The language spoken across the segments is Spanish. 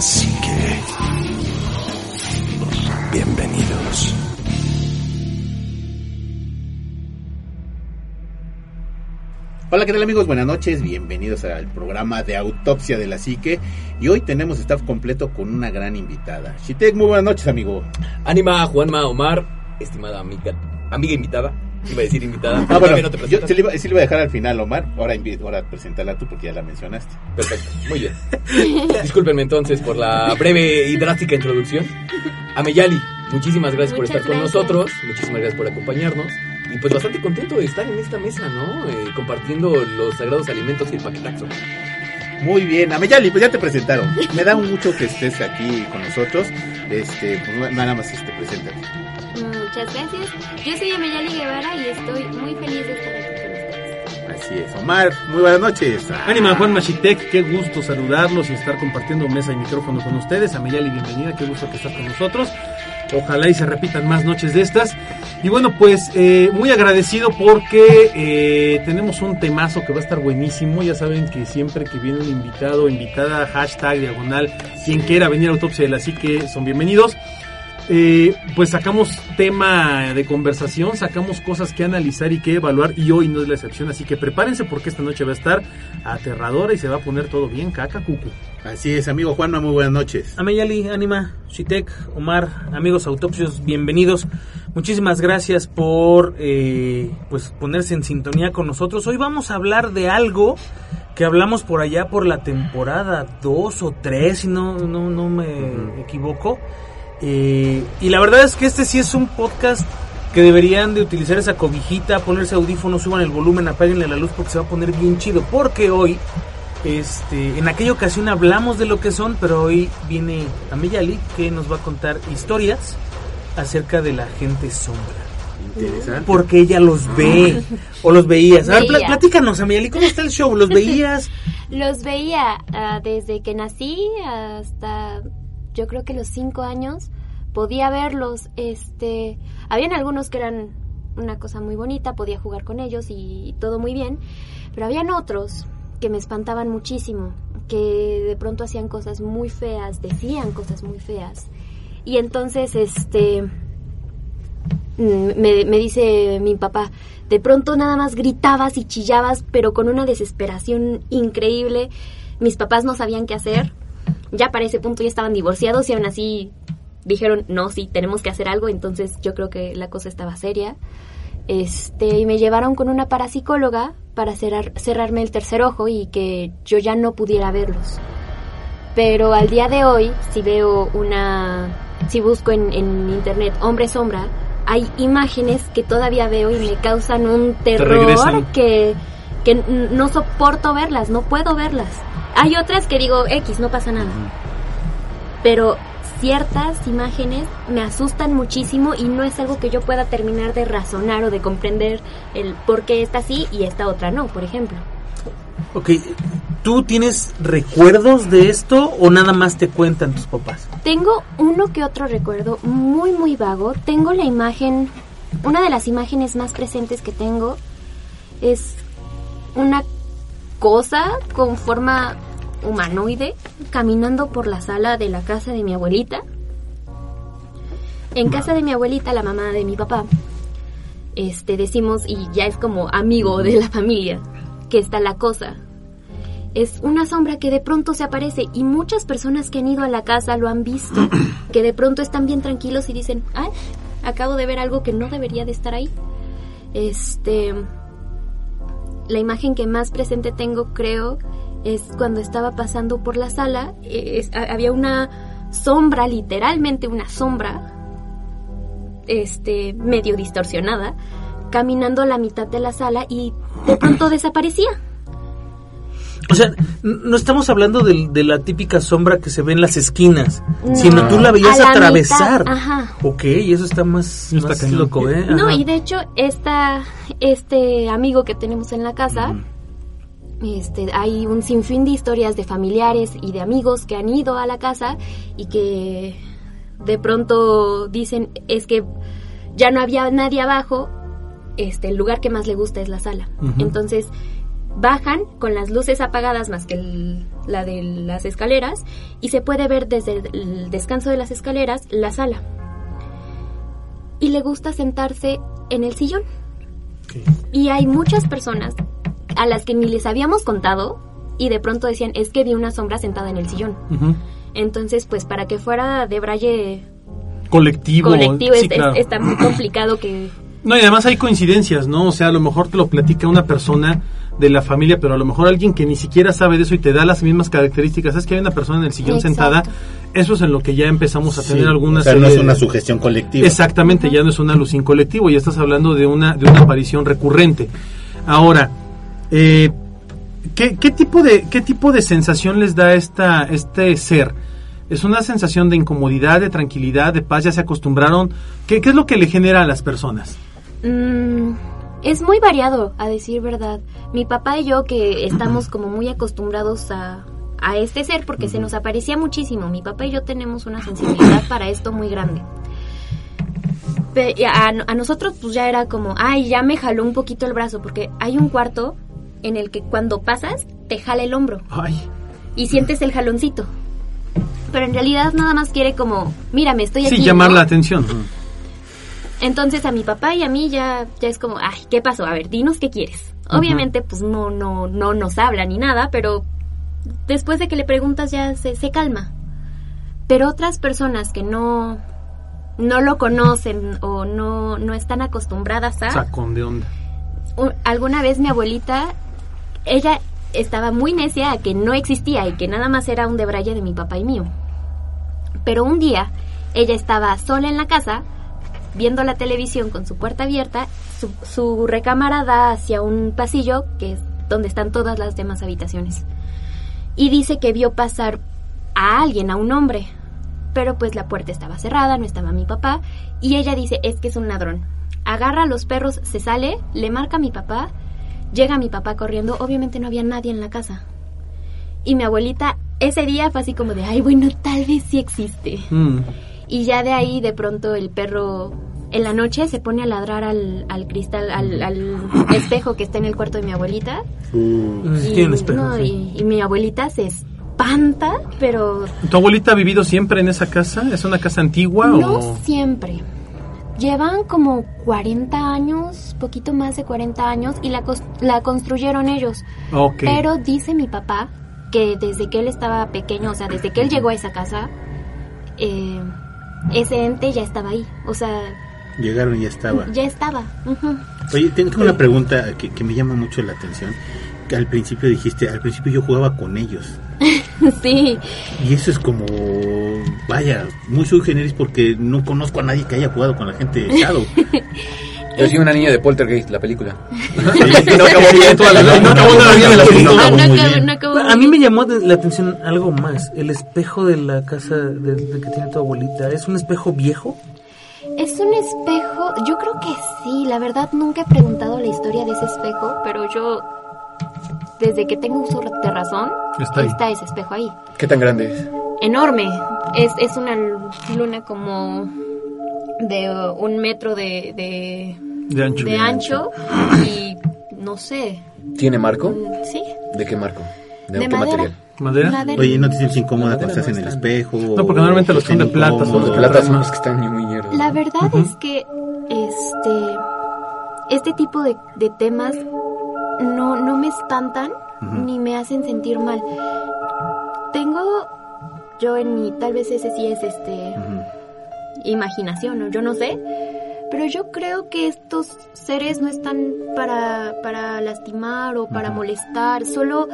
La psique. Bienvenidos. Hola, ¿qué tal amigos? Buenas noches, bienvenidos al programa de Autopsia de la Psique. Y hoy tenemos staff completo con una gran invitada. Shitek, muy buenas noches, amigo. Anima, Juanma, Omar, estimada amiga, amiga invitada. Iba a decir invitada. Ah, bueno, también no te yo sí le, iba, sí le iba a dejar al final, Omar. Ahora, ahora preséntala tú porque ya la mencionaste. Perfecto, muy bien. Discúlpenme entonces por la breve y drástica introducción. Ameyali, muchísimas gracias por Muchas estar con gracias. nosotros, muchísimas gracias por acompañarnos. Y pues bastante contento de estar en esta mesa, ¿no? Eh, compartiendo los sagrados alimentos y el paquetaxo. Muy bien, Ameyali, pues ya te presentaron. Me da mucho que estés aquí con nosotros. Este, pues nada más este, preséntate. Muchas gracias. Yo soy Ameyali Guevara y estoy muy feliz de estar aquí con ustedes. Así es, Omar, muy buenas noches. Ánima Juan Machitek, qué gusto saludarlos y estar compartiendo mesa y micrófono con ustedes. Ameyali, bienvenida, qué gusto que estás con nosotros. Ojalá y se repitan más noches de estas. Y bueno, pues eh, muy agradecido porque eh, tenemos un temazo que va a estar buenísimo. Ya saben que siempre que viene un invitado, invitada, hashtag, diagonal, quien quiera venir a Autopsia de la Psique, son bienvenidos. Eh, pues sacamos tema de conversación, sacamos cosas que analizar y que evaluar y hoy no es la excepción, así que prepárense porque esta noche va a estar aterradora y se va a poner todo bien, caca, cucu. Así es, amigo Juanma, muy buenas noches. Ameyali, Anima, Shitek, Omar, amigos autopsios, bienvenidos. Muchísimas gracias por eh, pues ponerse en sintonía con nosotros. Hoy vamos a hablar de algo que hablamos por allá por la temporada 2 o 3, si no, no, no me equivoco. Eh, y la verdad es que este sí es un podcast que deberían de utilizar esa cobijita, ponerse audífonos, suban el volumen, apáguenle la luz porque se va a poner bien chido. Porque hoy, este, en aquella ocasión hablamos de lo que son, pero hoy viene Ameyali que nos va a contar historias acerca de la gente sombra. Interesante. Porque ella los ve o los veías. A ver, Veía. platícanos, Ameyali, ¿cómo está el show? ¿Los veías? Los veía ah, desde que nací hasta yo creo que los cinco años. Podía verlos. Este, habían algunos que eran una cosa muy bonita, podía jugar con ellos y todo muy bien. Pero habían otros que me espantaban muchísimo, que de pronto hacían cosas muy feas, decían cosas muy feas. Y entonces, este, Mm, me, me dice mi papá, de pronto nada más gritabas y chillabas, pero con una desesperación increíble. Mis papás no sabían qué hacer. Ya para ese punto ya estaban divorciados y aún así dijeron, no, sí, tenemos que hacer algo. Entonces yo creo que la cosa estaba seria. Este, y me llevaron con una parapsicóloga para cerrar, cerrarme el tercer ojo y que yo ya no pudiera verlos. Pero al día de hoy, si veo una, si busco en, en internet hombre sombra, hay imágenes que todavía veo y me causan un terror que, que no soporto verlas, no puedo verlas. Hay otras que digo, X, no pasa nada. Pero ciertas imágenes me asustan muchísimo y no es algo que yo pueda terminar de razonar o de comprender el por qué esta sí y esta otra no, por ejemplo. Ok, ¿tú tienes recuerdos de esto o nada más te cuentan tus papás? Tengo uno que otro recuerdo muy muy vago. Tengo la imagen, una de las imágenes más presentes que tengo es una cosa con forma humanoide caminando por la sala de la casa de mi abuelita. En casa de mi abuelita, la mamá de mi papá, este decimos y ya es como amigo de la familia que está la cosa. Es una sombra que de pronto se aparece y muchas personas que han ido a la casa lo han visto, que de pronto están bien tranquilos y dicen, "Ay, acabo de ver algo que no debería de estar ahí." Este la imagen que más presente tengo, creo, es cuando estaba pasando por la sala, había una sombra, literalmente una sombra, este, medio distorsionada, caminando a la mitad de la sala y de pronto desaparecía. O sea, no estamos hablando del- de, la típica sombra que se ve en las esquinas, No. sino tú la veías A la atravesar. mitad, ajá. Ok, eso está más, Está más loco, ¿eh? No, y de hecho, esta, este amigo que tenemos en la casa, este, hay un sinfín de historias de familiares y de amigos que han ido a la casa y que de pronto dicen es que ya no había nadie abajo, este, el lugar que más le gusta es la sala. Entonces bajan con las luces apagadas más que el- la de las escaleras y se puede ver desde el descanso de las escaleras la sala. Y le gusta sentarse en el sillón. Y hay muchas personas a las que ni les habíamos contado y de pronto decían, es que vi una sombra sentada en el sillón. Entonces, pues para que fuera de braille Colectivo. colectivo sí, es- es- está muy complicado que... No, y además hay coincidencias, ¿no? O sea, a lo mejor te lo platica una persona de la familia, pero a lo mejor alguien que ni siquiera sabe de eso y te da las mismas características. Es que hay una persona en el sillón Exacto. sentada. Eso es en lo que ya empezamos a tener Sí, alguna o sea, no es una sugestión colectiva. Exactamente, ya no es una alucin colectivo, ya estás hablando de una, de una aparición recurrente. Ahora, eh, ¿qué, qué tipo de, ¿qué tipo de sensación les da esta, este ser? ¿Es una sensación de incomodidad, de tranquilidad, de paz? ¿Ya se acostumbraron? ¿Qué, qué es lo que le genera a las personas? Mm, es muy variado, a decir verdad. Mi papá y yo que estamos como muy acostumbrados a, a este ser porque se nos aparecía muchísimo. Mi papá y yo tenemos una sensibilidad para esto muy grande. A, a nosotros pues ya era como, ay, ya me jaló un poquito el brazo porque hay un cuarto en el que cuando pasas te jala el hombro Ay, y sientes el jaloncito. Pero en realidad nada más quiere como, mírame, estoy aquí. sí, llamar ¿no? la atención. Entonces a mi papá y a mí ya, ya es como, ay, ¿qué pasó? A ver, dinos qué quieres. Obviamente, pues no, no, no nos habla ni nada, pero después de que le preguntas ya se, se calma. Pero otras personas que no, no lo conocen o no, no están acostumbradas a... Sacón de onda. alguna vez mi abuelita, ella estaba muy necia a que no existía y que nada más era un debraye de mi papá y mío. Pero un día ella estaba sola en la casa viendo la televisión con su puerta abierta, su, recámara da hacia un pasillo que es donde están todas las demás habitaciones. Y dice que vio pasar a alguien, a un hombre. Pero pues la puerta estaba cerrada, no estaba mi papá. Y ella dice, es que es un ladrón. Agarra a los perros, se sale, le marca a mi papá. Llega mi papá corriendo, obviamente no había nadie en la casa. Y mi abuelita ese día fue así como de, ay, bueno, tal vez sí existe. Mm. Y ya de ahí de pronto el perro en la noche se pone a ladrar al, al cristal, al, al espejo que está en el cuarto de mi abuelita. Sí, Y, tiene espejo, no, sí. y, y mi abuelita se espanta, pero ¿Tu abuelita ha vivido siempre en esa casa? ¿Es una casa antigua no o...? siempre. Llevan como 40 años, poquito más de 40 años, y la, la construyeron ellos. Ok. Pero dice mi papá que desde que él estaba pequeño, o sea, desde que él llegó a esa casa, eh, ese ente ya estaba ahí. O sea, llegaron y ya estaba. ya estaba. Oye, tengo una pregunta que, que me llama mucho la atención. Que al principio dijiste, al principio yo jugaba con ellos. sí. Y eso es como, vaya, muy sui generis porque no conozco a nadie que haya jugado con la gente de Shadow. Yo soy una niña de Poltergeist, la película. No acabó bien toda la No acabó bien Ah, A mí me llamó la atención algo más, el espejo de la casa de, de que tiene tu abuelita. ¿Es un espejo viejo? Es un espejo, yo creo que sí, la verdad nunca he preguntado la historia de ese espejo, pero yo, desde que tengo uso de razón, Está ahí. ese espejo ahí. ¿Qué tan grande es? Enorme, es, es una luna como de uh, un metro de, de, De ancho. de ancho y no sé, ¿Tiene marco? mm, sí, ¿De qué marco? ¿De, de qué madera. material? ¿Madera? Madera. Oye, ¿no te sientes incómoda cuando estás no en el es espejo? No, porque normalmente los son de plata? Los platas son los que están muy mierda. La verdad es que este este tipo de, de temas no, no me espantan ni me hacen sentir mal. Tengo yo en mi, tal vez ese sí es este imaginación, ¿no? yo no sé, pero yo creo que estos seres no están para, para lastimar o para molestar, solo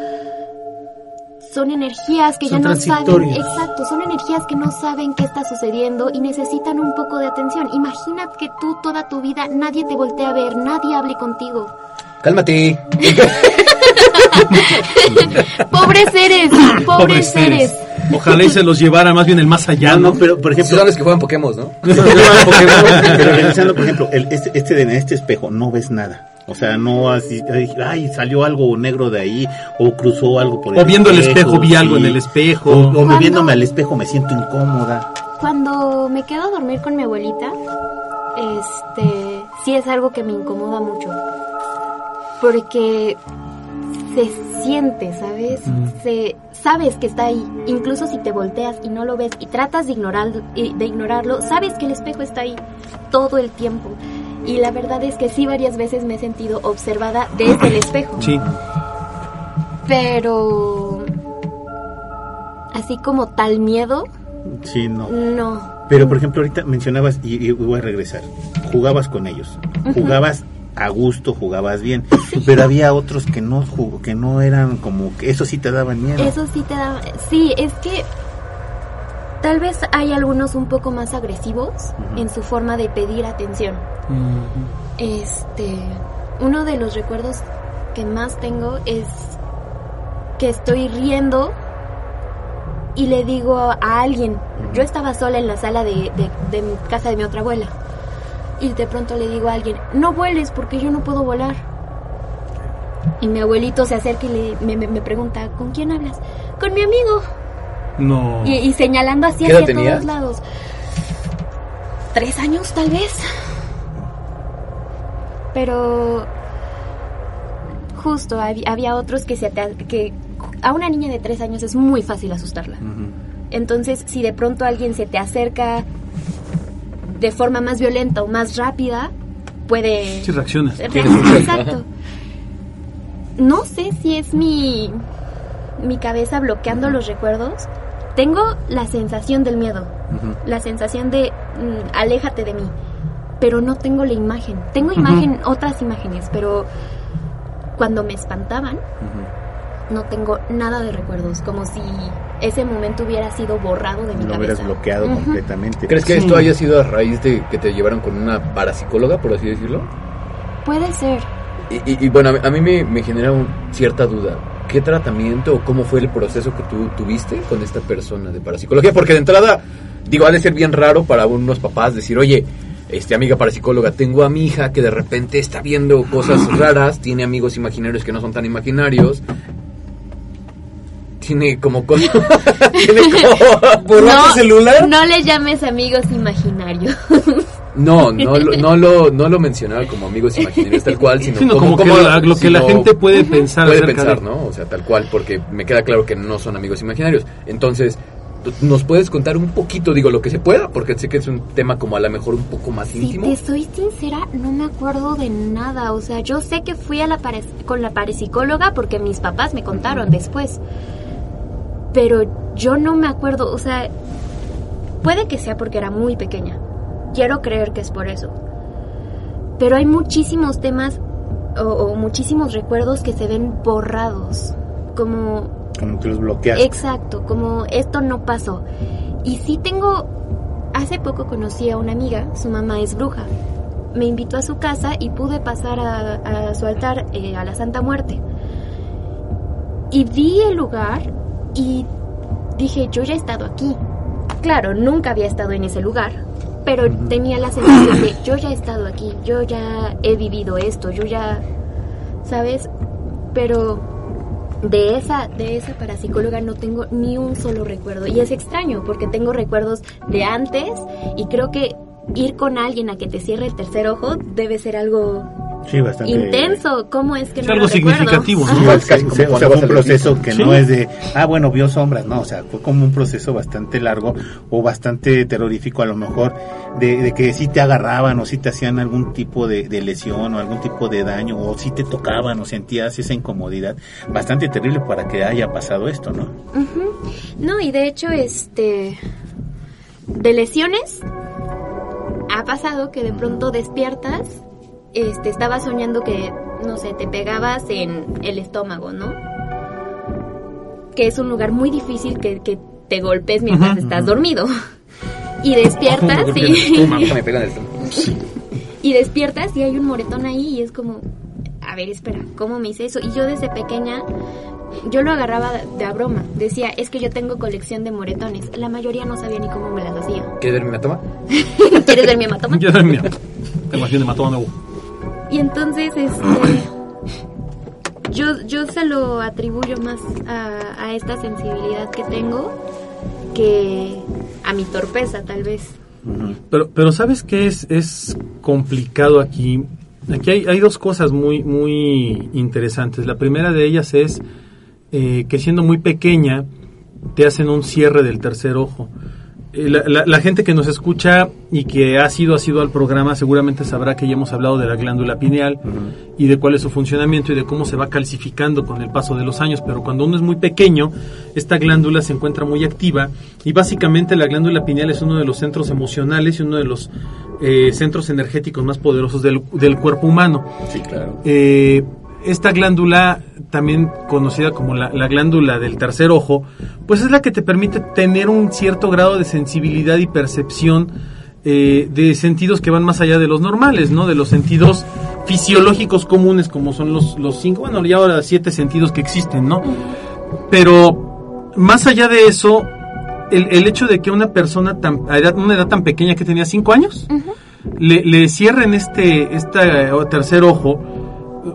son energías que Son ya no saben, exacto, son energías que no saben qué está sucediendo y necesitan un poco de atención. Imagina que tú toda tu vida nadie te voltea a ver, nadie hable contigo. Cálmate. pobres seres, pobres seres. Ojalá y se los llevara más bien el más allá, no, ¿no? no, pero por ejemplo, son los que juegan Pokémon, ¿no? pero revisando, por ejemplo, el, este, este, de- en este espejo no ves nada. O sea, no así, ay, salió algo negro de ahí, o cruzó algo por O viendo el espejo, vi algo en el espejo. O, o viéndome al espejo me siento incómoda. Cuando me quedo a dormir con mi abuelita, este, sí es algo que me incomoda mucho. Porque se siente, ¿sabes? Se sabes que está ahí, incluso si te volteas y no lo ves y tratas de ignorar y- de ignorarlo, sabes que el espejo está ahí todo el tiempo. Y la verdad es que sí varias veces me he sentido observada desde el espejo. Sí. Pero así como tal miedo, Sí, no. no. Pero por ejemplo, ahorita mencionabas, y, y voy a regresar, jugabas con ellos, jugabas a gusto, jugabas bien, pero había otros que no jugó, que no eran como que eso sí te daban miedo. Eso sí te da... Sí, es que tal vez hay algunos un poco más agresivos en su forma de pedir atención. Este, uno de los recuerdos que más tengo es que estoy riendo y le digo a alguien, yo estaba sola en la sala de, de- de mi casa de mi otra abuela, y de pronto le digo a alguien, no vueles porque yo no puedo volar. Y mi abuelito se acerca y le- me, me- me pregunta, ¿con quién hablas? Con mi amigo. No. Y, y señalando así ¿Qué edad hacia todos lados. Tres años tal vez. Pero justo hab- había otros que se te- que a una niña de tres años es muy fácil asustarla. Entonces, si de pronto alguien se te acerca de forma más violenta o más rápida, puede Sí, reaccionas. Reacciona, Exacto. No sé si es mi mi cabeza bloqueando los recuerdos. Tengo la sensación del miedo, la sensación de mm, aléjate de mí, pero no tengo la imagen. Tengo imagen, otras imágenes, pero cuando me espantaban, no tengo nada de recuerdos, como si ese momento hubiera sido borrado de mi Lo cabeza. hubieras bloqueado Ujú. completamente. ¿Crees que Sí. esto haya sido a raíz de que te llevaron con una parapsicóloga, por así decirlo? Puede ser. Y, y- y bueno, a mí, a mí me, me genera un- cierta duda. ¿Qué tratamiento o cómo fue el proceso que tú tuviste con esta persona de parapsicología? Porque de entrada, digo, ha de ser bien raro para unos papás decir, oye, este amiga parapsicóloga, tengo a mi hija que de repente está viendo cosas raras, tiene amigos imaginarios que no son tan imaginarios. Tiene como tiene como... ¿Borraste celular? no le llames amigos imaginarios. No, no, lo- no, lo, no lo mencionaba como amigos imaginarios tal cual, sino, Sino como, que la- lo que la gente puede pensar puede pensar, de- ¿no? O sea, tal cual, porque me queda claro que no son amigos imaginarios. Entonces, ¿tú- ¿nos puedes contar un poquito, digo, lo que se pueda? Porque sé que es un tema como a lo mejor un poco más Si íntimo. te soy sincera, no me acuerdo de nada. O sea, yo sé que fui a la pare- con la parapsicóloga porque mis papás me contaron después. Pero yo no me acuerdo, o sea, puede que sea porque era muy pequeña. Quiero creer que es por eso. Pero hay muchísimos temas o, o muchísimos recuerdos que se ven borrados. Como Como que los bloqueas. Exacto, como esto no pasó. Y sí tengo, hace poco conocí a una amiga, su mamá es bruja. Me invitó a su casa y pude pasar a, a su altar eh, a la Santa Muerte. Y vi el lugar y dije, yo ya he estado aquí. Claro, nunca había estado en ese lugar, pero tenía la sensación de, yo ya he estado aquí, yo ya he vivido esto, yo ya, ¿sabes? Pero de esa de esa parapsicóloga no tengo ni un solo recuerdo y es extraño porque tengo recuerdos de antes y creo que ir con alguien a que te cierre el tercer ojo debe ser algo Sí, bastante. intenso cómo es que Es no algo lo significativo, ¿no? Casi como o sea, fue un proceso que Sí. no es de, ah, bueno, vio sombras, no, o sea, fue como un proceso bastante largo o bastante terrorífico a lo mejor, de, de que sí te agarraban o sí te hacían algún tipo de, de lesión o algún tipo de daño o sí te tocaban o sentías esa incomodidad, bastante terrible para que haya pasado esto, ¿no? Ujú. No, y de hecho, este. De lesiones, ha pasado que de pronto despiertas, este, estabas soñando que, no sé, te pegabas en el estómago, ¿no? Que es un lugar muy difícil que, que te golpes mientras estás dormido. Y despiertas y, Me pegan el estómago. y despiertas y hay un moretón ahí y es como, a ver, espera, ¿cómo me hice eso? Y yo desde pequeña, yo lo agarraba de a broma. Decía, es que yo tengo colección de moretones. La mayoría no sabía ni cómo me las hacía. ¿Quieres ver mi hematoma? ¿Quieres ver mi hematoma? Yo. Tengo aquí un hematoma nuevo. Y entonces, este, yo, yo se lo atribuyo más a, a esta sensibilidad que tengo que a mi torpeza, tal vez. Pero, pero ¿sabes qué es, es complicado aquí? Aquí hay, hay dos cosas muy, muy interesantes. La primera de ellas es eh, que siendo muy pequeña te hacen un cierre del tercer ojo. Eh, La, la- la gente que nos escucha y que ha sido ha sido al programa seguramente sabrá que ya hemos hablado de la glándula pineal y de cuál es su funcionamiento y de cómo se va calcificando con el paso de los años, pero cuando uno es muy pequeño, esta glándula se encuentra muy activa y básicamente la glándula pineal es uno de los centros emocionales y uno de los eh, centros energéticos más poderosos del, del cuerpo humano. Sí, claro. Eh, esta glándula, también conocida como la, la glándula del tercer ojo, pues es la que te permite tener un cierto grado de sensibilidad y percepción eh, de sentidos que van más allá de los normales, ¿no? De los sentidos fisiológicos comunes, como son los, los cinco, bueno, ya ahora siete sentidos que existen, ¿no? Pero más allá de eso, el, el hecho de que una persona tan, a edad- una edad tan pequeña que tenía cinco años, le, le cierren este, este tercer ojo,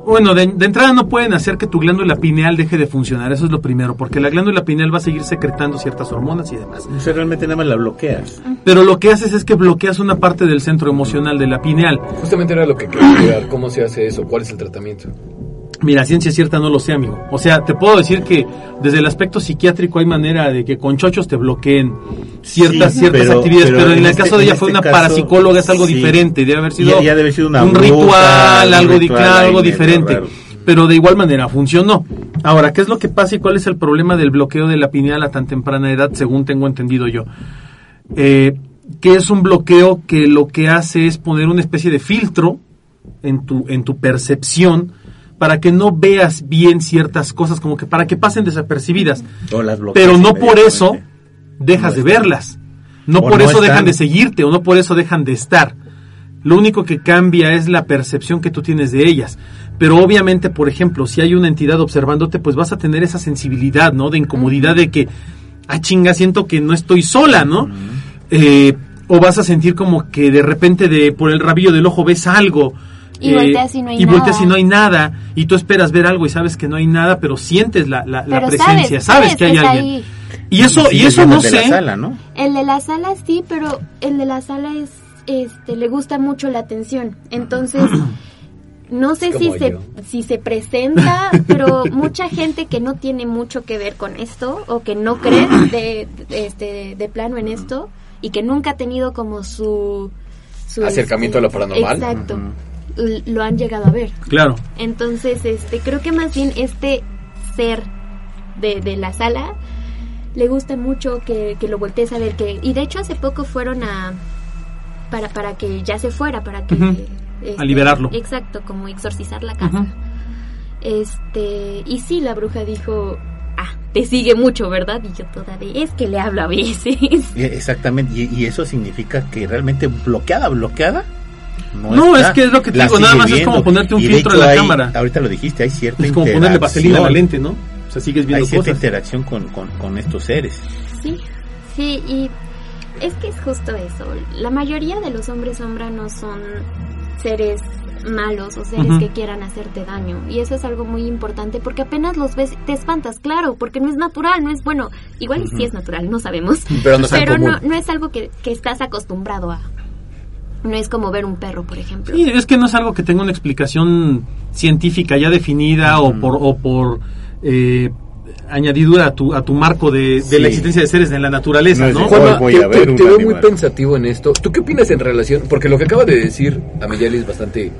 bueno, de, de entrada no pueden hacer que tu glándula pineal deje de funcionar, eso es lo primero, porque la glándula pineal va a seguir secretando ciertas hormonas y demás. O sea, realmente nada más la bloqueas. Pero lo que haces es que bloqueas una parte del centro emocional de la pineal. Justamente era lo que quería llegar. ¿Cómo se hace eso? ¿Cuál es el tratamiento? Mira, ciencia cierta no lo sé, amigo. O sea, te puedo decir que desde el aspecto psiquiátrico hay manera de que con chochos te bloqueen ciertas Sí, ciertas pero- actividades, pero pero, en, en el este- caso de ella fue este una caso, parapsicóloga, es algo sí. diferente, debe haber sido Ya- ya debe haber sido una un ritual, un algo, ritual diferente. raro. Pero de igual manera funcionó. Ahora, ¿qué es lo que pasa y cuál es el problema del bloqueo de la pineal a tan temprana edad, según tengo entendido yo? Eh, que es un bloqueo que lo que hace es poner una especie de filtro en tu, en tu percepción para que no veas bien ciertas cosas, como que para que pasen desapercibidas. O las bloqueas Pero no por eso dejas No de verlas. No O por no eso dejan de seguirte o no por eso dejan de estar. Lo único que cambia es la percepción que tú tienes de ellas. Pero obviamente, por ejemplo, si hay una entidad observándote, pues vas a tener esa sensibilidad, ¿no? De incomodidad de que, ah, chinga, siento que no estoy sola, ¿no? Eh, o vas a sentir como que de repente de por el rabillo del ojo ves algo. Eh, Y volteas y no hay y volteas nada. y no hay nada. Y tú esperas ver algo y sabes que no hay nada, pero sientes la, la- la Pero presencia, sabes, sabes, que hay alguien. ahí. Y eso, Sí, y eso el no de la sé. sala, ¿no? El de la sala sí, pero el de la sala es, este, le gusta mucho la atención. Entonces, no sé si como se, yo. si se presenta, pero mucha gente que no tiene mucho que ver con esto o que no cree de, de- este, de plano en esto y que nunca ha tenido como su... su Acercamiento a lo paranormal. Exacto. L- Lo han llegado a ver. Claro. Entonces, este, creo que más bien este ser de, de la sala le gusta mucho que, que lo voltees a ver que y de hecho hace poco fueron a para para que ya se fuera para que este, A liberarlo. exacto como exorcizar la casa este y sí la bruja dijo ah te sigue mucho verdad y yo toda de es que le hablo a veces Y- Exactamente, y, y eso significa que realmente bloqueada, bloqueada. No, es que es lo que te digo, nada más es como ponerte un filtro en la hay- cámara. Ahorita lo dijiste, hay cierta Es como ponerle vaselina a la lente, ¿no? O sea, sigues Hay viendo cierta cosas. interacción con, con, con estos seres. Sí, sí, y es que es justo eso. La mayoría de los hombres sombra no son seres malos o seres que quieran hacerte daño. Y eso es algo muy importante porque apenas los ves, te espantas, claro, porque no es natural, no es bueno. Igual y sí es natural, no sabemos. Pero no Pero no es algo que, que estás acostumbrado a. No es como ver un perro, por ejemplo. Sí, es que no es algo que tenga una explicación científica ya definida o por, o por eh, añadidura a tu, a tu marco de, de Sí. la existencia de seres en la naturaleza, No es ¿no? voy te, a ver te- veo muy pensativo en esto. ¿Tú qué opinas en relación? Porque lo que acaba de decir Amiyali es bastante,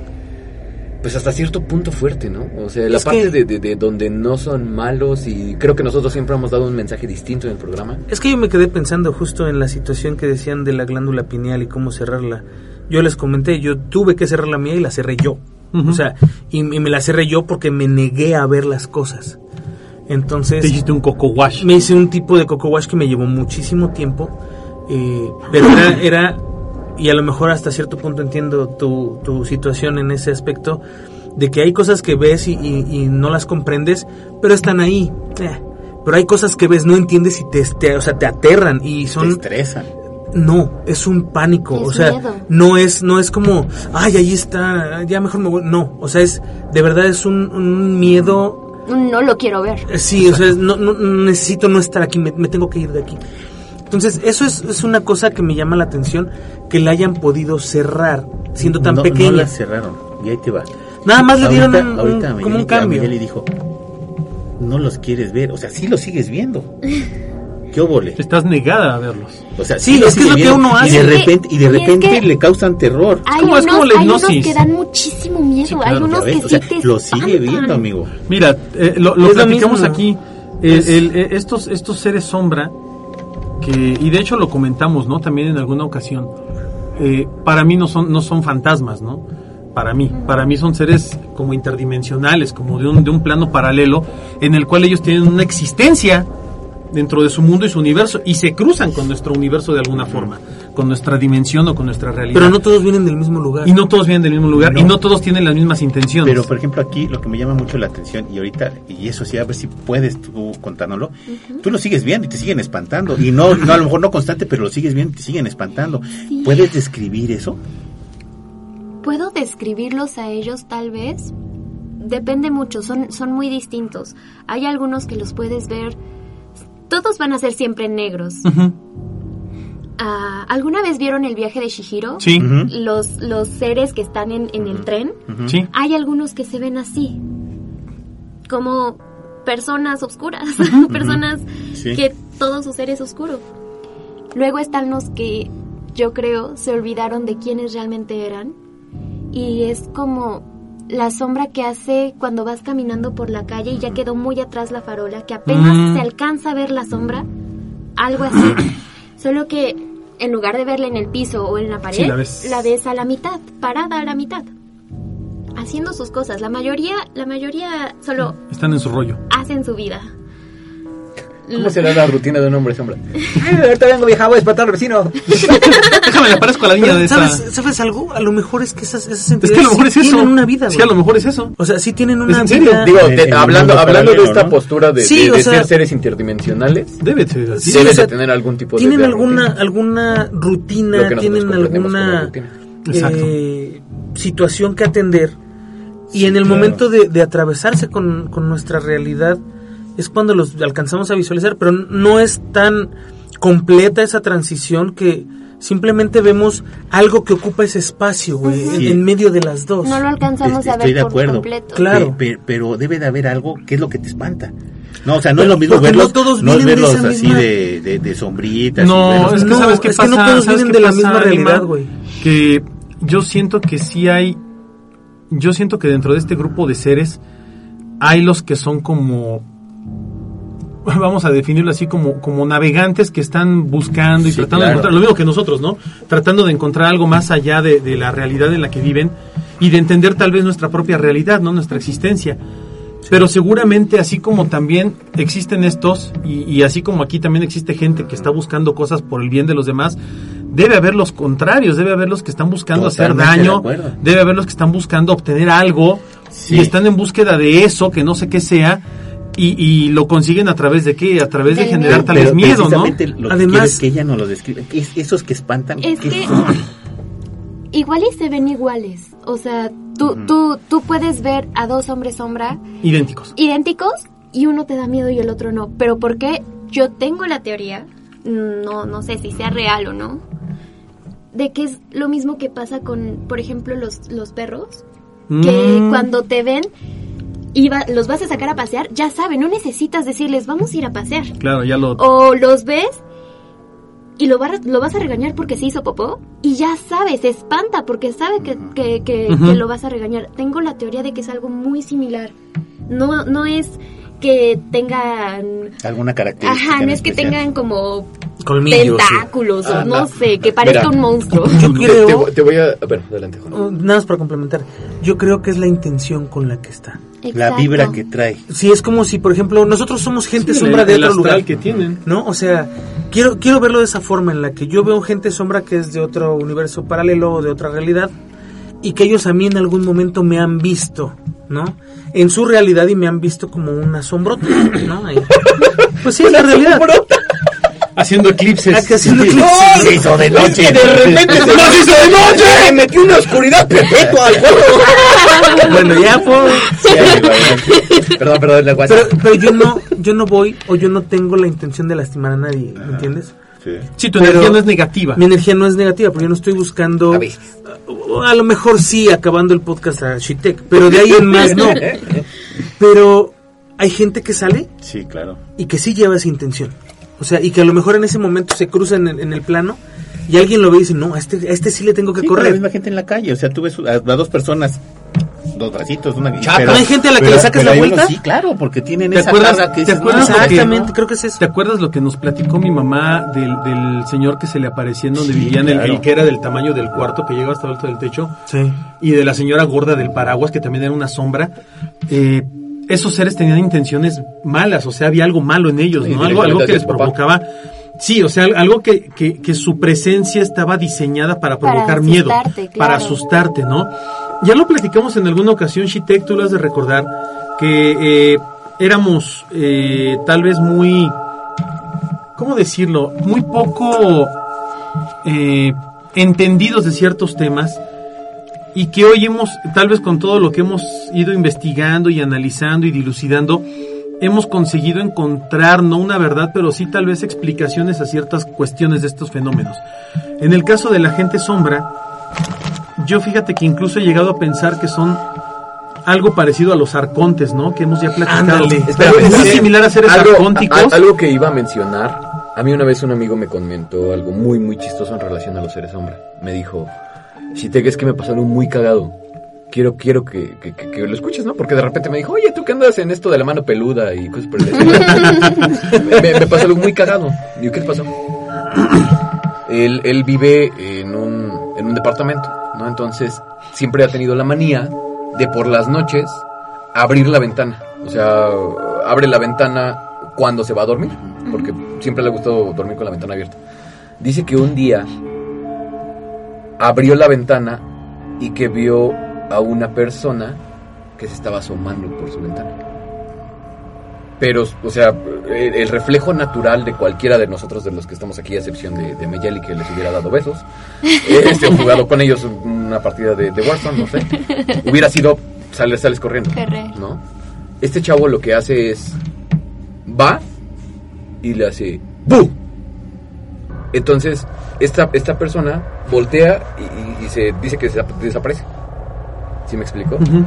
pues hasta cierto punto fuerte, ¿no? O sea, la Es parte que- de, de- de donde no son malos y creo que nosotros siempre hemos dado un mensaje distinto en el programa. Es que yo me quedé pensando justo en la situación que decían de la glándula pineal y cómo cerrarla. Yo les comenté, yo tuve que cerrar la mía y la cerré yo. O sea, y, y me la cerré yo porque me negué a ver las cosas. Entonces, Te hiciste un coco wash. me hice un tipo de coco wash que me llevó muchísimo tiempo, eh, pero era, era, y a lo mejor hasta cierto punto entiendo tu, tu situación en ese aspecto, de que hay cosas que ves y, y- y no las comprendes, pero están ahí. Eh, Pero hay cosas que ves, no entiendes y te, te- o sea, te aterran y Te son... estresan. No, es un pánico, Es o sea, miedo. no es no es como, ay, ahí está, ya mejor me voy. No, o sea, es de verdad es un, un miedo No lo quiero ver. eh, Sí, o sea, es- no, no- necesito no estar aquí, me, me tengo que ir de aquí. Entonces, eso es, es una cosa que me llama la atención, que la hayan podido cerrar siendo tan no, pequeña. No la cerraron. Y ahí te va. Nada más le Ahorita- dieron un- un- ahorita como Miguel- un cambio. Miguel le dijo, no los quieres ver. O sea, sí los sigues viendo. ¿Qué óvole? Estás negada a verlos. O sea, Sí, los es que es lo que uno hace. Y de repente, y de y es repente que- le causan terror. Hay, como- es unos, como la hay unos hipnosis. que dan muchísimo miedo. Sí, hay claro, unos ¿Ya ves? que O sea, sí te lo sigue viendo, amigo. Mira, eh, lo, lo Es lo platicamos aquí. El- eh, estos, estos seres sombra, que, y de hecho lo comentamos, ¿no? También en alguna ocasión. eh, para mí no son, no son fantasmas, ¿no? Para mí. Para mí son seres como interdimensionales, como de un, de un plano paralelo, en el cual ellos tienen una existencia dentro de su mundo y su universo, y se cruzan con nuestro universo de alguna forma, con nuestra dimensión o con nuestra realidad. Pero no todos vienen del mismo lugar. y no todos vienen del mismo lugar, y No. todos tienen las mismas intenciones. Pero, por ejemplo, aquí lo que me llama mucho la atención, y ahorita, y eso sí, a ver si puedes tú contárnoslo, tú lo sigues viendo y te siguen espantando. Y no, no a lo mejor no constante, pero lo sigues viendo y te siguen espantando. Sí. ¿Puedes describir eso? ¿Puedo describirlos a ellos tal vez? Depende mucho, son, son muy distintos. Hay algunos que los puedes ver, todos van a ser siempre negros. Ah, ¿Alguna vez vieron el viaje de Shihiro? Sí. Los, los seres que están en, en el tren. Sí. Hay algunos que se ven así, como personas oscuras, personas Sí. que todo su ser es oscuro. Luego están los que yo creo se olvidaron de quiénes realmente eran y es como la sombra que hace cuando vas caminando por la calle y ya quedó muy atrás la farola, que apenas Mm. se alcanza a ver la sombra, algo así. Solo que en lugar de verla en el piso o en la pared, Sí, la ves. la ves a la mitad, parada a la mitad, haciendo sus cosas. La mayoría, la mayoría solo Están en su rollo. hacen su vida. ¿Cómo será la rutina de un hombre sombra? Ay, ahorita vengo vieja, voy a espantar al vecino. Déjame, le aparezco a la niña Pero, de esa. ¿sabes, ¿Sabes algo? A lo mejor es que esas, esas Es entidades que a lo mejor es sí eso. tienen una vida, Sí, güey. a lo mejor es eso. O sea, sí tienen una en serio? vida. Digo, En- el hablando, mundo hablando de paralelo, esta ¿no? postura de, Sí, de- o de sea- ser seres interdimensionales, Debe ser así. Sí, deben o sea, de tener algún tipo de... tienen de alguna rutina. alguna rutina, Lo que nosotros tienen comprendemos como alguna rutina. Eh, situación que atender y en el claro. momento de, de atravesarse con, con nuestra realidad es cuando los alcanzamos a visualizar, pero no es tan completa esa transición que simplemente vemos algo que ocupa ese espacio, güey, en, Sí. en medio de las dos. No lo alcanzamos Este, a ver estoy de por acuerdo. completo. Claro. Pe- pe- pero debe de haber algo que es lo que te espanta. No, o sea, no es lo mismo Porque no verlos, todos no es vienen de verlos esa así misma- de, de, de sombritas. No, verlos- es que No, sabes qué es que pasa. no todos ¿Sabes vienen de la pasa, misma realidad, güey. Que yo siento que sí hay. Yo siento que dentro de este grupo de seres hay los que son como. Vamos a definirlo así como, como navegantes que están buscando y Sí, tratando de encontrar, lo mismo que nosotros, ¿no? Tratando de encontrar algo más allá de, de la realidad en la que viven y de entender tal vez nuestra propia realidad, ¿no? Nuestra existencia. Pero seguramente así como también existen estos, y, y así como aquí también existe gente que está buscando cosas por el bien de los demás, debe haber los contrarios, debe haber los que están buscando hacer Totalmente daño, debe haber los que están buscando obtener algo Sí. y están en búsqueda de eso, que no sé qué sea, y, y lo consiguen a través de qué, a través de generar miedo. tal vez Pero miedo, ¿no? Lo Además- que ella nos lo describe. ¿Qué es- esos que espantan. Es ¿qué que- son? Igual y se ven iguales. O sea, tú, tú, tú puedes ver a dos hombres sombra Idénticos. idénticos y uno te da miedo y el otro no. Pero ¿por qué? Yo tengo la teoría, no, no sé si sea real o no, de que es lo mismo que pasa con, por ejemplo, los, los perros, que Mm, cuando te ven y va- los vas a sacar a pasear, ya saben, no necesitas decirles, vamos a ir a pasear. Claro, ya lo... O los ves y lo, va- lo vas a regañar porque se hizo popó y ya sabe, se espanta porque sabe que, que, que- Ujú. que lo vas a regañar. Tengo la teoría de que es algo muy similar. No, no es que tengan... Alguna característica. Ajá, no es que tengan como Colmillos. sí. tentáculos o Ah, no no. sé, que parezca Mira. un monstruo. Yo creo, te voy- te voy a... Bueno, adelante, Juan. oh, nada más para complementar, yo creo que es la intención con la que está. La vibra que trae. Si es como si, por ejemplo, nosotros somos gente Sí, sombra el- de el otro lugar. que tienen. ¿No? O sea, quiero, quiero verlo de esa forma en la que yo veo gente sombra que es de otro universo paralelo o de otra realidad y que ellos a mí en algún momento me han visto, ¿no? En su realidad y me han visto como una sombrota, ¿no? Pues sí, es la realidad. Haciendo eclipses. Ah, haciendo eclipses. Se hizo de noche. de repente se nos hizo de noche. Me metí una oscuridad perpetua al juego. Bueno, ya amigo. Perdón, perdón, la. Pero, pero yo no, yo no voy o yo no tengo la intención de lastimar a nadie, ¿me entiendes? Sí. Sí, tu Pero- energía no es negativa. Mi energía no es negativa, porque yo no estoy buscando. A lo mejor sí, acabando el podcast a Shitek, pero de ahí en más no. Pero hay gente que sale Sí, claro. y que sí lleva esa intención. O sea, y que a lo mejor en ese momento se cruzan en, en el plano y alguien lo ve y dice, no, a este, a este sí le tengo que Sí, con la correr. misma gente en la calle. O sea, tú ves a, a dos personas, dos bracitos, una ¿no hay gente a la que le sacas la vuelta? Sí, claro, porque tienen ¿Te esa acuerdas- carga que te acuerdas no, que- Exactamente, creo que es eso. ¿Te acuerdas lo que nos platicó mi mamá del, del señor que se le aparecía en donde Sí, vivían, el, el que era del tamaño del cuarto que llegaba hasta el alto del techo? Sí. y de la señora gorda del paraguas, que también era una sombra, eh, esos seres tenían intenciones malas, o sea, había algo malo en ellos, Sí, ¿no? Algo, que les provocaba... Sí, o sea, algo que, que, que su presencia estaba diseñada para Para provocar miedo, para asustarte, ¿no? Ya lo platicamos en alguna ocasión, Shitek, tú lo has de recordar, que eh, éramos eh, tal vez muy... ¿Cómo decirlo? Muy poco eh, entendidos de ciertos temas y que hoy hemos, tal vez con todo lo que hemos ido investigando y analizando y dilucidando, hemos conseguido encontrar no una verdad, pero sí tal vez explicaciones a ciertas cuestiones de estos fenómenos. En el caso de la gente sombra, yo fíjate que incluso he llegado a pensar que son algo parecido a los arcontes, ¿no? Que hemos ya platicado. Ándale. Espérame, Algo muy sí. similar a seres algo, arcónticos. a- algo que iba a mencionar. A mí una vez un amigo me comentó algo muy, muy chistoso en relación a los seres sombra. Me dijo, si te es que me pasaron muy cagado. Quiero, quiero que, que, que- que lo escuches, ¿no? Porque de repente me dijo, oye, ¿tú qué andas en esto de la mano peluda y cosas por el estilo?" me, me pasó algo muy cagado. Digo, ¿qué te pasó? él, él vive en un, en un departamento, ¿no? Entonces, siempre ha tenido la manía de por las noches abrir la ventana. O sea, abre la ventana cuando se va a dormir, porque siempre le ha gustado dormir con la ventana abierta. Dice que un día abrió la ventana y que vio a una persona que se estaba asomando por su ventana. Pero, o sea, el, reflejo natural de cualquiera de nosotros, de los que estamos aquí, a excepción de, de Meyeli, que les hubiera dado besos, este, o jugado con ellos una partida de, de Warzone, no sé, hubiera sido sales, sales corriendo. ¿no? Este chavo lo que hace es, va y le hace, ¡bu! Entonces, esta, esta persona voltea y, y- y se dice que desa- desaparece. ¿Sí me explico? Ujú.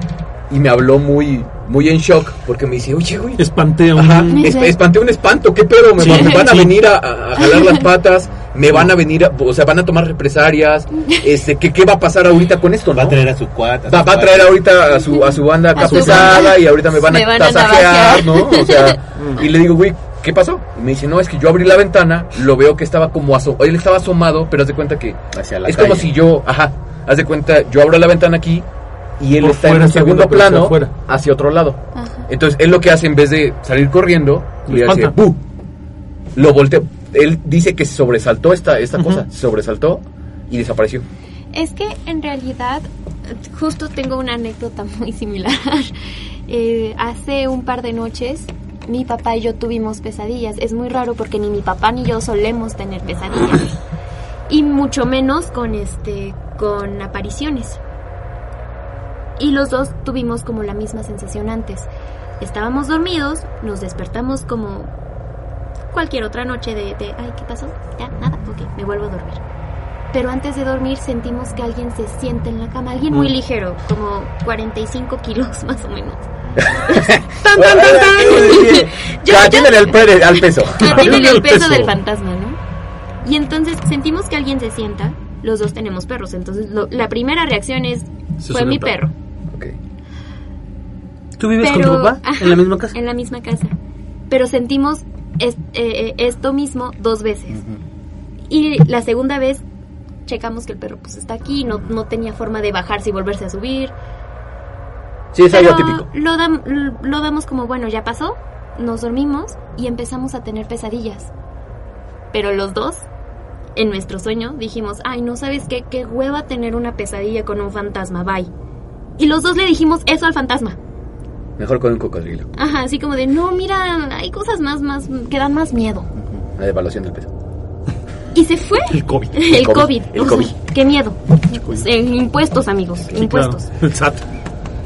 Y me habló muy, muy en shock porque me dice, oye, güey, Espanté a un... Ajá, Mm. es- espanté un espanto, ¿qué pedo? Me, Sí, va- me van a sí. venir a, a- jalar las patas, me van a venir, a- o sea, van a tomar represalias, este, ¿qué, qué va a pasar ahorita con esto, no? Va a traer a su cuata. Va, va a traer ahorita a su, a su banda acá A su pesada banda. y ahorita me van a Me van a tasajear. ¿no? O sea, y le digo, güey, ¿qué pasó? Y me dice, no, es que yo abrí la ventana, lo veo que estaba como asomado, él estaba asomado, pero haz de cuenta que Hacia la es como si yo, ajá, haz de cuenta, yo abro la ventana aquí y él Por está en un segundo hacia plano afuera. hacia otro lado. Ajá. Entonces, él lo que hace en vez de salir corriendo, Lo le hace. ¡bu! Lo voltea. Él dice que se sobresaltó esta, esta cosa, se sobresaltó y desapareció. Es que en realidad, justo tengo una anécdota muy similar. Eh, hace un par de noches, mi papá y yo tuvimos pesadillas. Es muy raro porque ni mi papá ni yo solemos tener pesadillas. Y mucho menos con este, con apariciones. Y los dos tuvimos como la misma sensación antes. Estábamos dormidos, nos despertamos como cualquier otra noche de, de ay, ¿qué pasó? Ya, nada, ok, me vuelvo a dormir. Pero antes de dormir sentimos que alguien se siente en la cama, alguien muy ligero, como 45 kilos más o menos. ¡Tan, tan, tan, tan! Yo- atiéndele al, pe- al peso. Atienden el peso del fantasma, ¿no? Y entonces sentimos que alguien se sienta, los dos tenemos perros, entonces lo- la primera reacción es, Se fue mi perro. perro. Ok. ¿Tú vives Pero- con tu papá ajá, en la misma casa? En la misma casa. Pero sentimos es- eh, eh, esto mismo dos veces. Y la segunda vez checamos que el perro pues está aquí, no, no tenía forma de bajarse y volverse a subir. Sí, es algo típico. Lo, dam- lo damos como, bueno, ya pasó, nos dormimos y empezamos a tener pesadillas. Pero los dos en nuestro sueño dijimos, ay, no sabes qué, qué hueva tener una pesadilla con un fantasma, bye. Y los dos le dijimos eso al fantasma. Mejor con un cocodrilo. Ajá, así como de, no, mira, hay cosas más, más, que dan más miedo. La devaluación del peso. Y se fue. El COVID. El COVID, COVID. el O sea, COVID. qué miedo. Eh, impuestos, amigos, Sí, impuestos. claro. El SAT.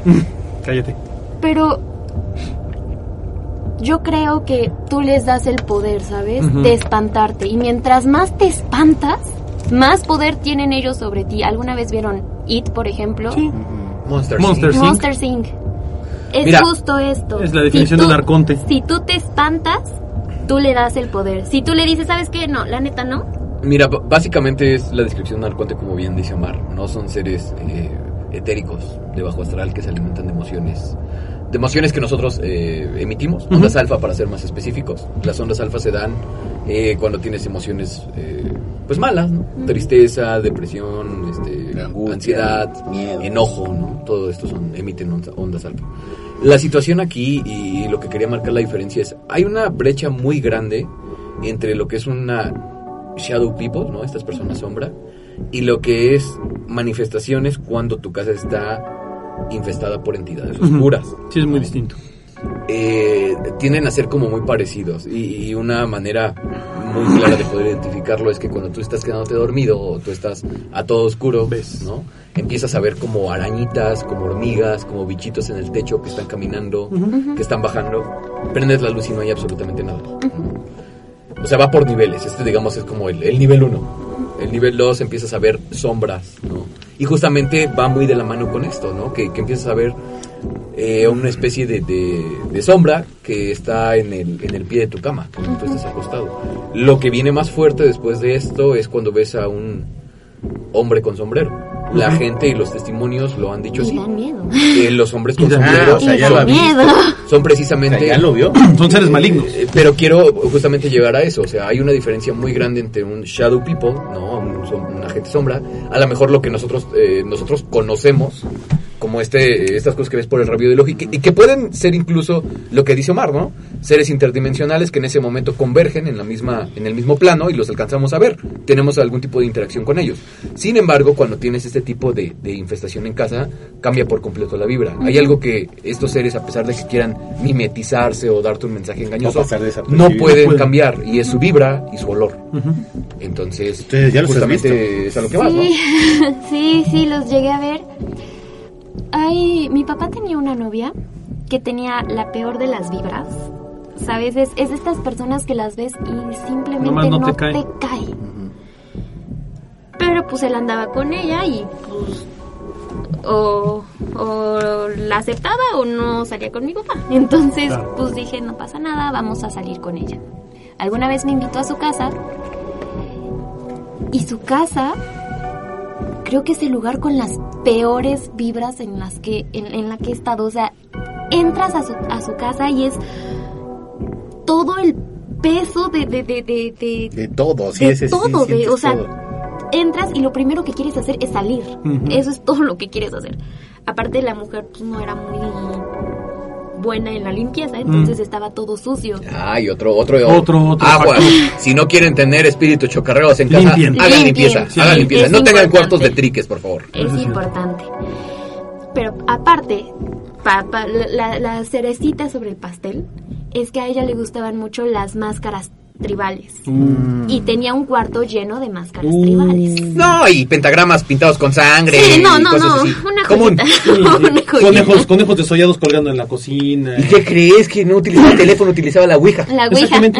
Cállate. Pero yo creo que tú les das el poder, ¿sabes? De espantarte. Y mientras más te espantas, más poder tienen ellos sobre ti. ¿Alguna vez vieron It, por ejemplo? Sí. Monster. Monster. Inc. Monster Inc. Es Mira. justo esto. Es la definición de un arconte. Si tú te espantas, tú le das el poder. Si tú le dices, ¿sabes qué? No, la neta no. Mira, básicamente es la descripción de un arconte como bien dice Omar. No son seres eh, etéricos de bajo astral que se alimentan de emociones. De emociones que nosotros eh, emitimos. Ondas alfa para ser más específicos. Las ondas alfa se dan eh, cuando tienes emociones eh, pues malas, ¿no? Tristeza, depresión, este, Angustia, ansiedad, miedo. enojo, ¿no? Todo esto son, emiten ondas, ondas alfa. La situación aquí y lo que quería marcar la diferencia es, hay una brecha muy grande entre lo que es una shadow people, ¿no? Estas personas sombra, y lo que es manifestaciones cuando tu casa está infestada por entidades oscuras. Sí, es muy distinto. Eh, tienden a ser como muy parecidos y, y una manera muy clara de poder identificarlo es que cuando tú estás quedándote dormido o tú estás a todo oscuro, Ves. ¿no? Empiezas a ver como arañitas, como hormigas, como bichitos en el techo que están caminando, que están bajando. Prendes la luz y no hay absolutamente nada. O sea, va por niveles. Este, digamos, es como el, el nivel 1. El nivel 2 empiezas a ver sombras, ¿no? Y justamente va muy de la mano con esto, ¿no? Que, que empiezas a ver eh, una especie de, de- de sombra que está en el, en el pie de tu cama, cuando tú estás acostado. Lo que viene más fuerte después de esto es cuando ves a un hombre con sombrero. La gente y los testimonios lo han dicho Y así. dan miedo. Los hombres con sombrero. O sea, ya lo dan ha visto. miedo. son O precisamente... sea, ya lo vio. Son seres malignos. Eh, Pero quiero justamente llegar a eso. O sea, hay una diferencia muy grande entre un shadow people, ¿no? Un, som- un agente sombra, a lo mejor lo que nosotros eh, nosotros conocemos como este estas cosas que ves por el rabillo del ojo y que, y que pueden ser incluso lo que dice Omar, ¿no? Seres interdimensionales que en ese momento convergen en la misma en el mismo plano y los alcanzamos a ver. Tenemos algún tipo de interacción con ellos. Sin embargo, cuando tienes este tipo de, de infestación en casa, cambia por completo la vibra. Hay algo que estos seres, a pesar de que quieran mimetizarse o darte un mensaje engañoso, no pueden cambiar y es su vibra y su olor. Entonces, Entonces, ya los has justamente visto. es a lo que vas, ¿no? Sí, sí, sí, los llegué a ver. Ay, mi papá tenía una novia que tenía la peor de las vibras. ¿Sabes? Es, es de estas personas que las ves y simplemente no no, te te, cae. cae. Pero pues él andaba con ella y pues o, o la aceptaba o no salía con mi papá. Entonces Claro. pues dije, no pasa nada, vamos a salir con ella. Alguna vez me invitó a su casa y su casa creo que es el lugar con las peores vibras en las que en, en la que he estado. O sea, entras a su, a su casa y es todo el peso de de de de, de- De todo, sí, de ese sí, todo, de, o sea, todo. entras y lo primero que quieres hacer es salir. Eso es todo lo que quieres hacer. Aparte la mujer pues, no era muy buena en la limpieza, entonces estaba todo sucio. Ay, otro, otro, Otro, otro Agua. Si no quieren tener espíritus chocarreros en casa, Limpien. hagan Limpien. limpieza. Sí, hagan limpieza. es No tengan cuartos de triques, por favor. Es importante. Pero aparte, pa- pa- la, la cerecita sobre el pastel es que a ella le gustaban mucho las máscaras tribales. Mm. Y tenía un cuarto lleno de máscaras Uh. tribales. No, y pentagramas pintados con sangre. Sí, no, no, cosas no, así. una Común. joyita. Una joyita. Conejos, conejos desollados colgando en la cocina. ¿Y qué crees? Que no utilizaba el teléfono, utilizaba la ouija. La ouija.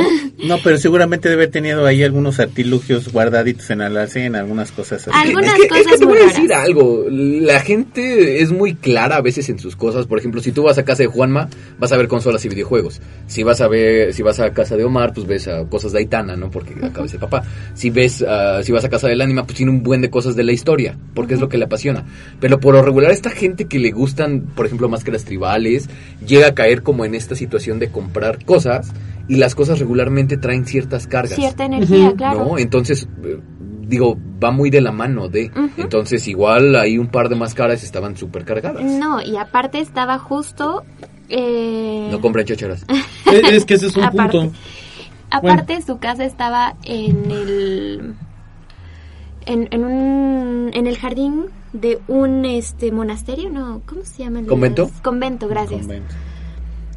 No, pero seguramente debe haber tenido ahí algunos artilugios guardaditos en la alacena, algunas cosas así. Algunas es que, es que cosas te voy a raras. decir algo. La gente es muy clara a veces en sus cosas. Por ejemplo, si tú vas a casa de Juanma, vas a ver consolas y videojuegos. Si vas a ver, si vas a casa de Omar, pues ves a cosas de Aitana, ¿no? Porque acaba de ser papá. Si ves, ah, si vas a casa del ánima, pues tiene un buen de cosas de la historia, porque es lo que le apasiona. Pero por lo regular, esta gente que le gustan, por ejemplo, máscaras tribales, llega a caer como en esta situación de comprar cosas y las cosas regularmente traen ciertas cargas. Cierta energía, claro. ¿no? Entonces, eh, digo, va muy de la mano de. Entonces, igual hay un par de máscaras estaban súper cargadas. No, y aparte estaba justo... eh, No compren chacharas. Es, es que ese es un Aparte. punto. Aparte, su casa estaba en el en, en, un, en el jardín de un este monasterio, no, ¿cómo se llama? el? ¿Convento? Convento, gracias. Convento.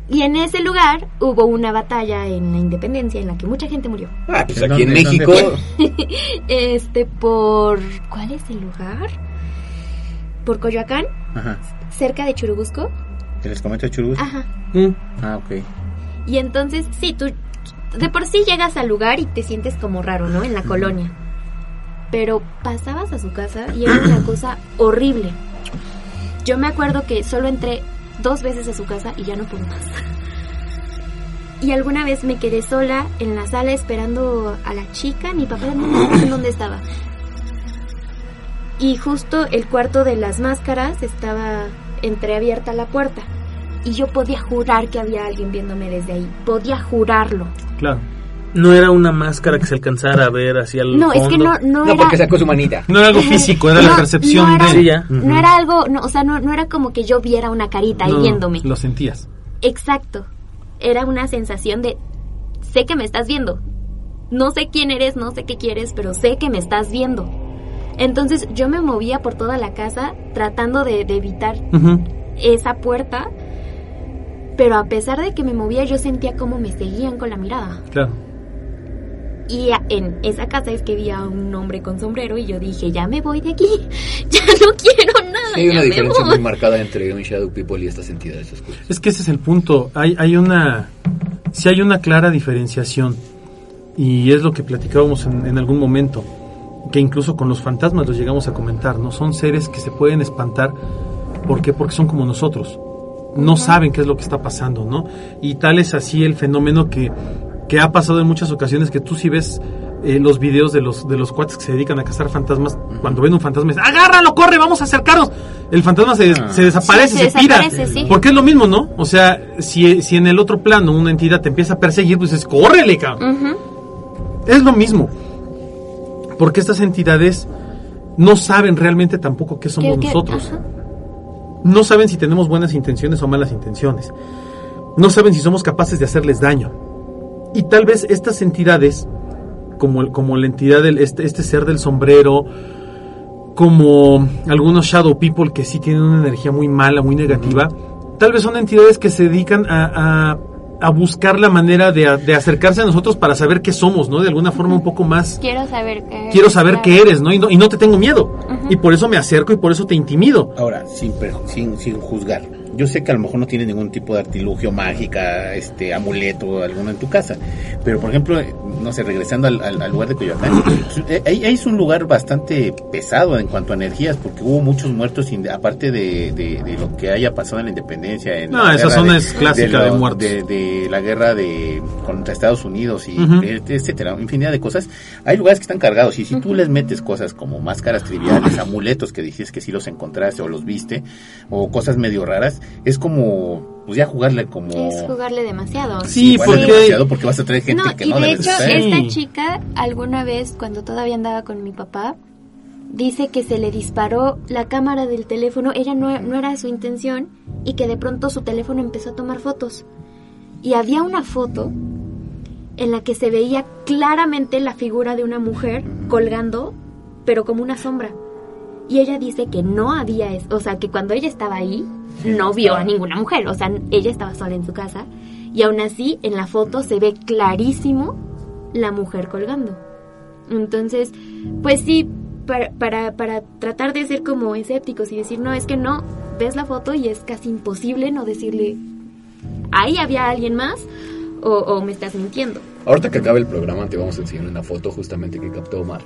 Y en ese lugar hubo una batalla en la independencia en la que mucha gente murió. Ah, pues ¿En aquí en México. Este, por... ¿Cuál es el lugar? Por Coyoacán, Ajá. cerca de Churubusco. ¿Te les comento Churubusco? Ajá. Mm. Ah, ok. Y entonces, sí, tú de por sí llegas al lugar y te sientes como raro, ¿no? En la colonia. Pero pasabas a su casa y era una cosa horrible. Yo me acuerdo que solo entré dos veces a su casa y ya no pude más. Y alguna vez me quedé sola en la sala esperando a la chica, mi papá no en dónde estaba. Y justo el cuarto de las máscaras estaba entreabierta la puerta. Y yo podía jurar que había alguien viéndome desde ahí. Podía jurarlo. Claro. No era una máscara que se alcanzara a ver hacia el No, es que no, no, No, era... porque sacó su manita. No era algo físico, era la percepción no era, de... Sí, ya. no era algo, no, o sea, no, no era como que yo viera una carita ahí viéndome. Lo sentías. Exacto. Era una sensación de, sé que me estás viendo. No sé quién eres, no sé qué quieres, pero sé que me estás viendo. Entonces yo me movía por toda la casa tratando de, de evitar esa puerta, pero a pesar de que me movía yo sentía como me seguían con la mirada. Claro. Y en esa casa es que vi a un hombre con sombrero y yo dije, ya me voy de aquí, ya no quiero nada. Sí, hay una ya me diferencia voy". muy marcada entre un Shadow People y estas entidades oscuras. Es que ese es el punto. Hay, hay una. Sí hay una clara diferenciación. Y es lo que platicábamos en, en algún momento. Que incluso con los fantasmas los llegamos a comentar, ¿no? Son seres que se pueden espantar. ¿Por qué? Porque son como nosotros. No saben qué es lo que está pasando, ¿no? Y tal es así el fenómeno que, que ha pasado en muchas ocasiones que tú si ves eh, los videos de los, de los cuates que se dedican a cazar fantasmas, cuando ven un fantasma, dicen, agárralo, corre, vamos a acercarnos. El fantasma se, Ah. se desaparece, Sí, se, se pira. desaparece, sí. Porque es lo mismo, ¿no? O sea, si, si en el otro plano una entidad te empieza a perseguir, pues es córrele, cabrón. Es lo mismo. Porque estas entidades no saben realmente tampoco qué somos nosotros. ajá. No saben si tenemos buenas intenciones o malas intenciones. No saben si somos capaces de hacerles daño. Y tal vez estas entidades, como, como la entidad del este, este ser del sombrero, como algunos shadow people que sí tienen una energía muy mala, muy negativa, tal vez son entidades que se dedican a- a buscar la manera de, de acercarse a nosotros para saber qué somos, ¿no? De alguna forma un poco más Quiero saber qué quiero saber claro. qué eres, ¿no? Y, no, y no te tengo miedo. Y por eso me acerco y por eso te intimido. Ahora, sin, sin, sin juzgar. Yo sé que a lo mejor no tienes ningún tipo de artilugio, mágica, este, amuleto, alguno en tu casa. Pero, por ejemplo, no sé, regresando al, al- al lugar de Coyoacán, eh, ahí, ahí es un lugar bastante pesado en cuanto a energías, porque hubo muchos muertos, aparte de, de- de lo que haya pasado en la independencia. En No, la esa zona es clásica de muertos. De, de la guerra de contra Estados Unidos y Ujú. et- etcétera, infinidad de cosas. Hay lugares que están cargados y si tú les metes cosas como máscaras triviales, amuletos que dices que sí los encontraste o los viste, o cosas medio raras, es como, pues ya jugarle como... Es jugarle demasiado. Sí, jugarle porque- demasiado porque vas a traer gente No, que y no de debes hecho, estar. Esta chica, alguna vez, cuando todavía andaba con mi papá, dice que se le disparó la cámara del teléfono, ella no, no era su intención, y que de pronto su teléfono empezó a tomar fotos. Y había una foto en la que se veía claramente la figura de una mujer colgando, pero como una sombra. Y ella dice que no había, es- o sea, que cuando ella estaba ahí, no vio a ninguna mujer, o sea, ella estaba sola en su casa. Y aún así, en la foto se ve clarísimo la mujer colgando. Entonces, pues sí, para, para, para tratar de ser como escépticos y decir, no, es que no, ves la foto y es casi imposible no decirle, ahí había alguien más o, o me estás mintiendo. Ahorita que acabe el programa te vamos a enseñar una foto justamente que captó Omar.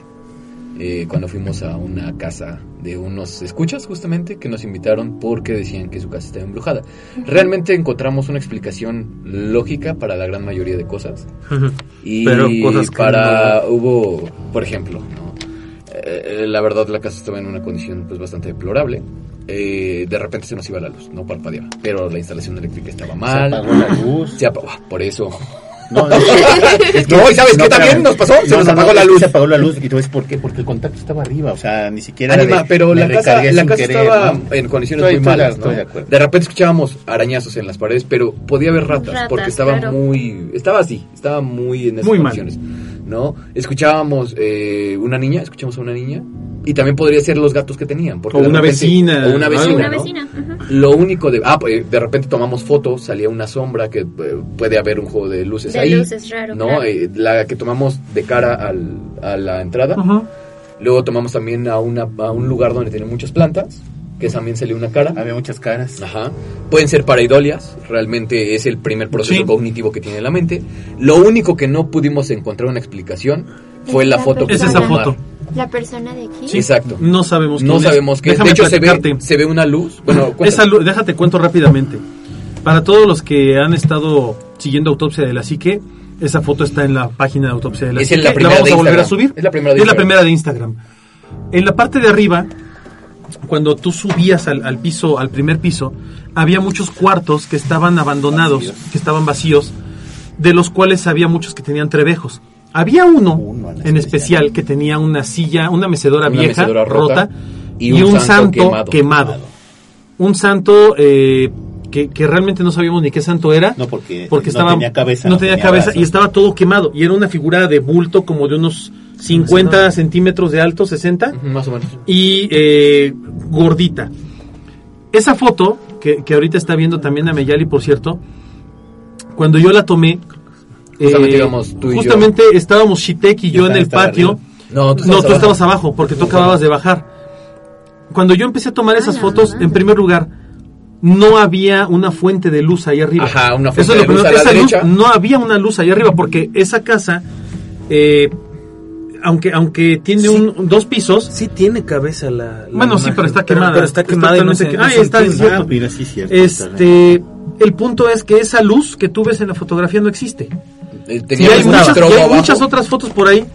Eh, cuando fuimos a una casa de unos escuchas justamente que nos invitaron porque decían que su casa estaba embrujada. Realmente encontramos una explicación lógica para la gran mayoría de cosas. Y Pero cosas que para hubo, por ejemplo, ¿no? Eh, la verdad la casa estaba en una condición pues bastante deplorable. Eh, de repente se nos iba la luz, no parpadeaba, pero la instalación eléctrica estaba Se mal. apagó la luz. Se apagó, por eso. No, no, No, ¿y sabes qué también nos pasó? Se No, nos no, apagó no, la luz. Se apagó la luz. ¿Y tú ves por qué? Porque el contacto estaba arriba. O sea, ni siquiera. era Anima, de- pero la casa, la casa querer, estaba ¿no? en condiciones Estoy- muy malas, ¿no? estoy de acuerdo. De repente escuchábamos arañazos en las paredes, pero podía haber ratas, Ratas, porque estaba claro. muy... Estaba así, estaba muy en esas Muy mal. condiciones. ¿no? Escuchábamos eh, una niña, escuchamos a una niña, y también podría ser los gatos que tenían. Porque O una repente- vecina, O una vecina, Una ¿no? vecina. ujú. Lo único de... Ah, pues, de repente tomamos fotos, salía una sombra, que eh, puede haber un juego de luces De ahí. luces, raro, ¿no? claro. Eh, la que tomamos de cara al- a la entrada. Ajá. Luego tomamos también a, una, a un lugar donde tiene muchas plantas, que también salió una cara. Había muchas caras. Ajá. Pueden ser paraidolias, realmente es el primer proceso Sí. cognitivo que tiene la mente. Lo único que no pudimos encontrar una explicación fue la foto que Es persona. esa tomó foto. La persona de aquí. Sí. Exacto. No sabemos No es. sabemos qué es. De hecho, se ve, platicarte. se ve una luz. Bueno, Esa cuéntame. lu- déjate cuento rápidamente. Para todos los que han estado siguiendo Autopsia de la Psique, esa foto está en la página de Autopsia de la Es Psique. la primera vamos de a volver a subir. Es la primera de Es la Instagram. primera de Instagram. En la parte de arriba, cuando tú subías al, al piso, al primer piso, había muchos cuartos que estaban abandonados, Vacíos. que estaban vacíos, de los cuales había muchos que tenían trevejos. Había uno, Uno en en especial. especial que tenía una silla, una mecedora Una vieja, mecedora rota, rota, y, un, santo, quemado. Un santo eh, que, que realmente no sabíamos ni qué santo era. No, porque, porque no estaba, tenía cabeza. no tenía cabeza y estaba todo quemado. Y era una figura de bulto como de unos 50 centímetros de alto, 60 Ujú, Más o menos. y eh, gordita. Esa foto, que, que ahorita está viendo también a Meyali, por cierto, cuando yo la tomé, Justamente eh, íbamos tú y yo. justamente estábamos Shitek y Yo yo en el patio. arriba. No, tú No, estabas tú abajo. estabas abajo porque tú acababas de bajar. Cuando yo empecé a tomar esas fotos, en primer lugar, no había una fuente de luz ahí arriba. Ajá, una fuente Eso es lo de luz primero. a la Esa luz- derecha. no había una luz ahí arriba porque esa casa, eh, aunque aunque tiene Sí. un, dos pisos, Sí tiene cabeza la, la bueno, sí, pero está quemada. Pero, está quemada y no que- está, cierto. Ah, mira, sí, cierto. Este, el punto es que esa luz que tú ves en la fotografía no existe. Eh, Y Teníamos hay, muchas, hay muchas otras fotos por ahí.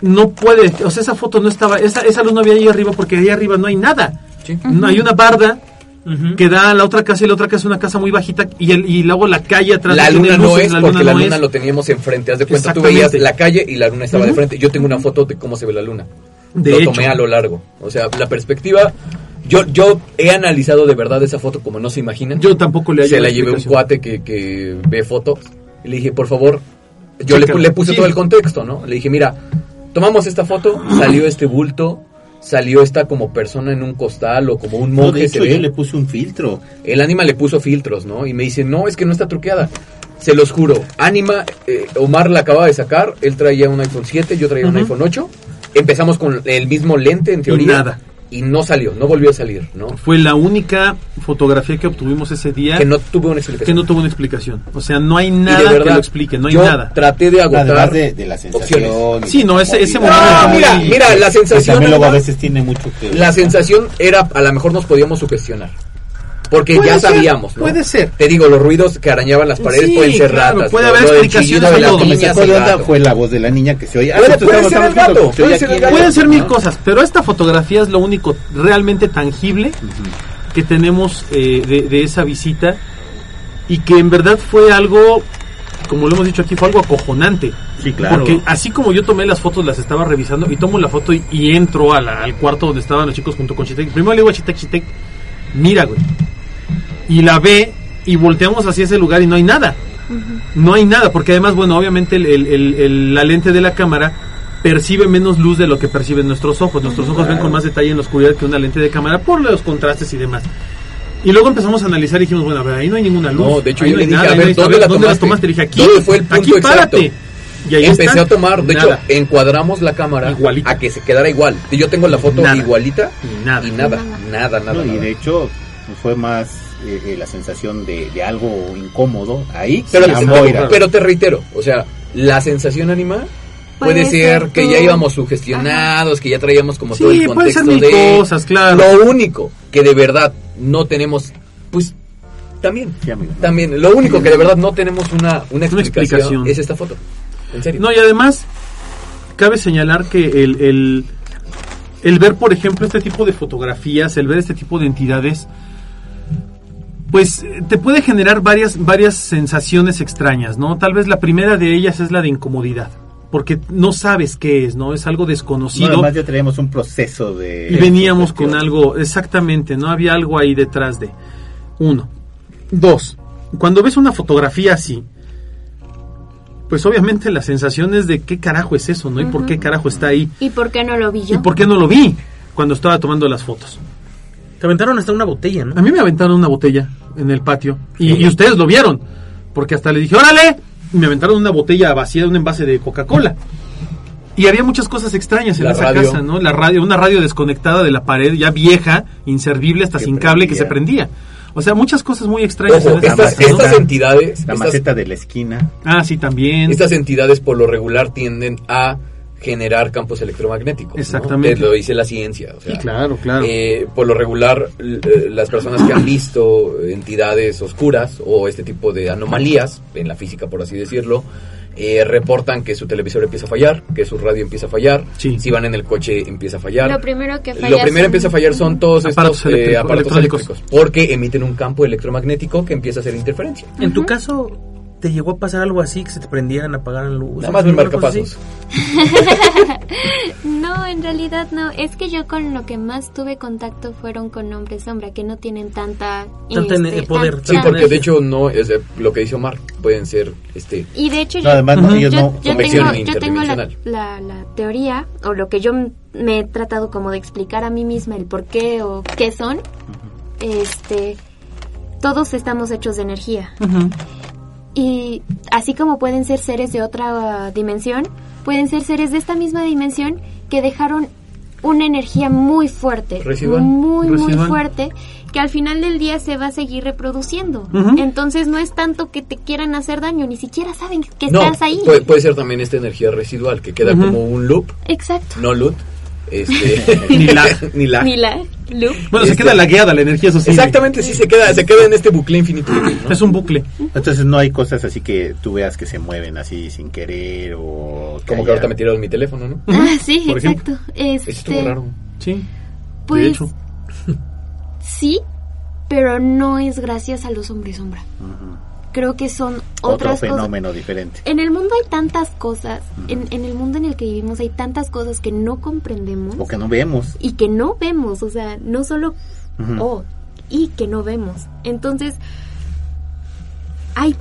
No puede, o sea, esa foto no estaba, esa, esa luz no había ahí arriba porque ahí arriba no hay nada. Sí. No hay una barda Ujú. que da a la otra casa y la otra casa es una casa muy bajita y, el, y luego la calle atrás La luna no es porque la no luna es. lo teníamos enfrente. Haz de cuenta, tú veías la calle y la luna estaba de Ujú. frente. Yo tengo una foto de cómo se ve la luna. De lo hecho. tomé a lo largo. O sea, la perspectiva. Yo, yo he analizado de verdad esa foto como no se imaginan. Yo tampoco le Se la la llevé a un cuate que, que ve fotos. Y le dije, por favor. Yo le, le puse Sí. todo el contexto, ¿no? Le dije, mira, tomamos esta foto, salió este bulto, salió esta como persona en un costal o como un No, de monje se ve. yo le puse un filtro. El ánima le puso filtros, ¿no? Y me dice, no, es que no está truqueada. Se los juro. Ánima, eh, Omar la acaba de sacar. Él traía un iPhone 7, yo traía un iPhone 8. Empezamos con el mismo lente, en teoría. nada. Y no salió, no volvió a salir, ¿no? Fue la única fotografía que obtuvimos ese día Que no tuve una explicación. que no tuvo una explicación. O sea, no hay nada de verdad, que lo explique, no hay yo nada. traté de agotar. Además de, de la sensación. opciones. Sí, no, ese- ese comodidad. No, momento mira, mira, la Que sensación. también luego a veces tiene mucho que La sensación era, a lo mejor nos podíamos sugestionar. Porque Puede ya ser, sabíamos, ¿no? puede ser. Te digo, los ruidos que arañaban las paredes Sí, pueden ser claro, ratas. puede haber explicaciones de todo. Me sacó de onda fue la voz de la niña que se oye. Ah, Puede- puede estamos ser el gato, se puede ser el gato. Pueden ser mil ¿no? cosas, pero esta fotografía es lo único realmente tangible que tenemos eh, de, de esa visita y que en verdad fue algo, como lo hemos dicho aquí, fue algo acojonante. Sí, claro. Porque así como yo tomé las fotos, las estaba revisando y tomo la foto y, y entro a la- al cuarto donde estaban los chicos junto con Chitek. Primero le digo a Chitek, Chitek, mira, güey. Y la ve y volteamos hacia ese lugar y no hay nada. No hay nada, porque además, bueno, obviamente el- el- el- el- la lente de la cámara percibe menos luz de lo que perciben nuestros ojos. Nuestros ojos ven con más detalle en la oscuridad que una lente de cámara por los contrastes y demás. Y luego empezamos a analizar y dijimos, bueno, a ver, ahí no hay ninguna luz. No, de hecho ahí yo no le dije, nada, a ver, ¿dónde la ¿dónde las tomaste? tomaste? Le dije, aquí, ¿Dónde fue el punto aquí párate. exacto? Y ahí Empecé está. a tomar, de Nada. hecho, encuadramos la cámara Igualita. a que se quedara igual. Y yo tengo la foto Nada. igualita Y nada. y nada, nada, nada. No, y de hecho fue más eh, eh, la sensación de, de algo incómodo ahí. Pero, te- Moira. pero te reitero, o sea, la sensación anima puede, Puede ser que todo. ya íbamos sugestionados, que ya traíamos como todo el puede ser contexto mil de cosas, claro. Lo único que de verdad no tenemos, pues también, Sí, amigo. también, lo único que de verdad no tenemos una, una, explicación, explicación. es esta foto. En serio. No, y además, cabe señalar que el, el, el ver, por ejemplo, este tipo de fotografías, el ver este tipo de entidades, pues te puede generar varias, varias sensaciones extrañas, ¿no? Tal vez la primera de ellas es la de incomodidad, porque no sabes qué es, ¿no? Es algo No, desconocido. además ya traíamos un proceso de... y veníamos con algo, exactamente, no había algo ahí detrás de. Uno. Dos. Cuando ves una fotografía así, pues obviamente la sensación es de qué carajo es eso, ¿no? Y por qué carajo está ahí. ¿Y por qué no lo vi ¿Y yo? por qué no lo vi cuando estaba tomando las fotos? Te aventaron hasta una botella, ¿no? A mí me aventaron una botella en el patio y, y ustedes lo vieron, porque hasta le dije, órale, y me aventaron una botella vacía de un envase de Coca-Cola. Y había muchas cosas extrañas en La esa radio. casa, ¿no? La radio, una radio desconectada de la pared, ya vieja, inservible, hasta Que sin cable, que se prendía. O sea, muchas cosas muy extrañas Ojo, en esa estas, casa, ¿no? estas entidades, La estas, maceta de la esquina. Ah, sí, también. estas entidades por lo regular tienden a generar campos electromagnéticos. Exactamente. Te lo dice la ciencia. o sea, Sí, claro, claro. eh, por lo regular, eh, las personas que han visto entidades oscuras o este tipo de anomalías, en la física por así decirlo, eh, reportan que su televisor empieza a fallar, que su radio empieza a fallar, Sí. si van en el coche empieza a fallar. Lo primero que falla Lo primero son- empieza a fallar son todos Aparatos estos eh, eléctricos- aparatos electrónicos. eléctricos, porque emiten un campo electromagnético que empieza a hacer interferencia. En tu caso, ¿te llegó a pasar algo así que se te prendieran, apagaran luz? Nada más me ¿Alguna marca cosa así? pasos. No, en realidad no. Es que yo con lo que más tuve contacto fueron con hombres sombra, que no tienen tanta... Tanta este, poder, tan- Sí, tan- porque de hecho no es eh, lo que dice Omar, pueden ser este Y de hecho No, yo, además, no, yo, no. yo tengo, yo tengo la, la, la teoría, o lo que yo me he tratado como de explicar a mí misma, el por qué o qué son. Este, todos estamos hechos de energía. Ujú. Y así como pueden ser seres de otra uh, dimensión, pueden ser seres de esta misma dimensión que dejaron una energía muy fuerte, Residual. muy muy fuerte, que al final del día se va a seguir reproduciendo. Entonces no es tanto que te quieran hacer daño, ni siquiera saben que no, estás ahí. Puede, puede ser también esta energía residual que queda como un loop, Exacto. no loop, este Ni la- ni la. Ni la loop. Bueno, se queda lagueada la energía, sí. Exactamente, sí se queda se queda en este bucle infinito. ¿no? Es un bucle. Entonces no hay cosas así que tú veas que se mueven así sin querer o... Como haya- que ahorita me tiraron mi teléfono, ¿no? Ah, sí, Por exacto. Eso estuvo Este, raro. Sí. pues de hecho. sí, pero no es gracias a los hombres sombra. Creo que son Otro otras cosas. fenómeno diferente. En el mundo hay tantas cosas, en, en el mundo en el que vivimos hay tantas cosas que no comprendemos O que no vemos. y que no vemos, o sea, no solo Ujú. oh, y que no vemos. Entonces, hay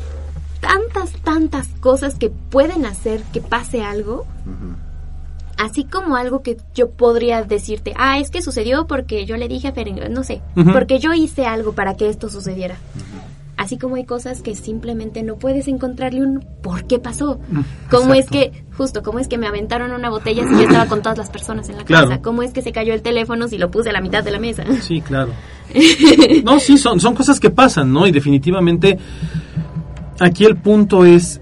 tantas, tantas cosas que pueden hacer que pase algo, así como algo que yo podría decirte, ah, es que sucedió porque yo le dije a Fer, no sé, porque yo hice algo para que esto sucediera. Así como hay cosas que simplemente no puedes encontrarle un por qué pasó. ¿Cómo es que, justo, cómo es que me aventaron una botella si yo estaba con todas las personas en la Claro. casa? ¿Cómo es que se cayó el teléfono si lo puse a la mitad de la mesa? Sí, claro. No, sí, son, son cosas que pasan, ¿no? Y definitivamente aquí el punto es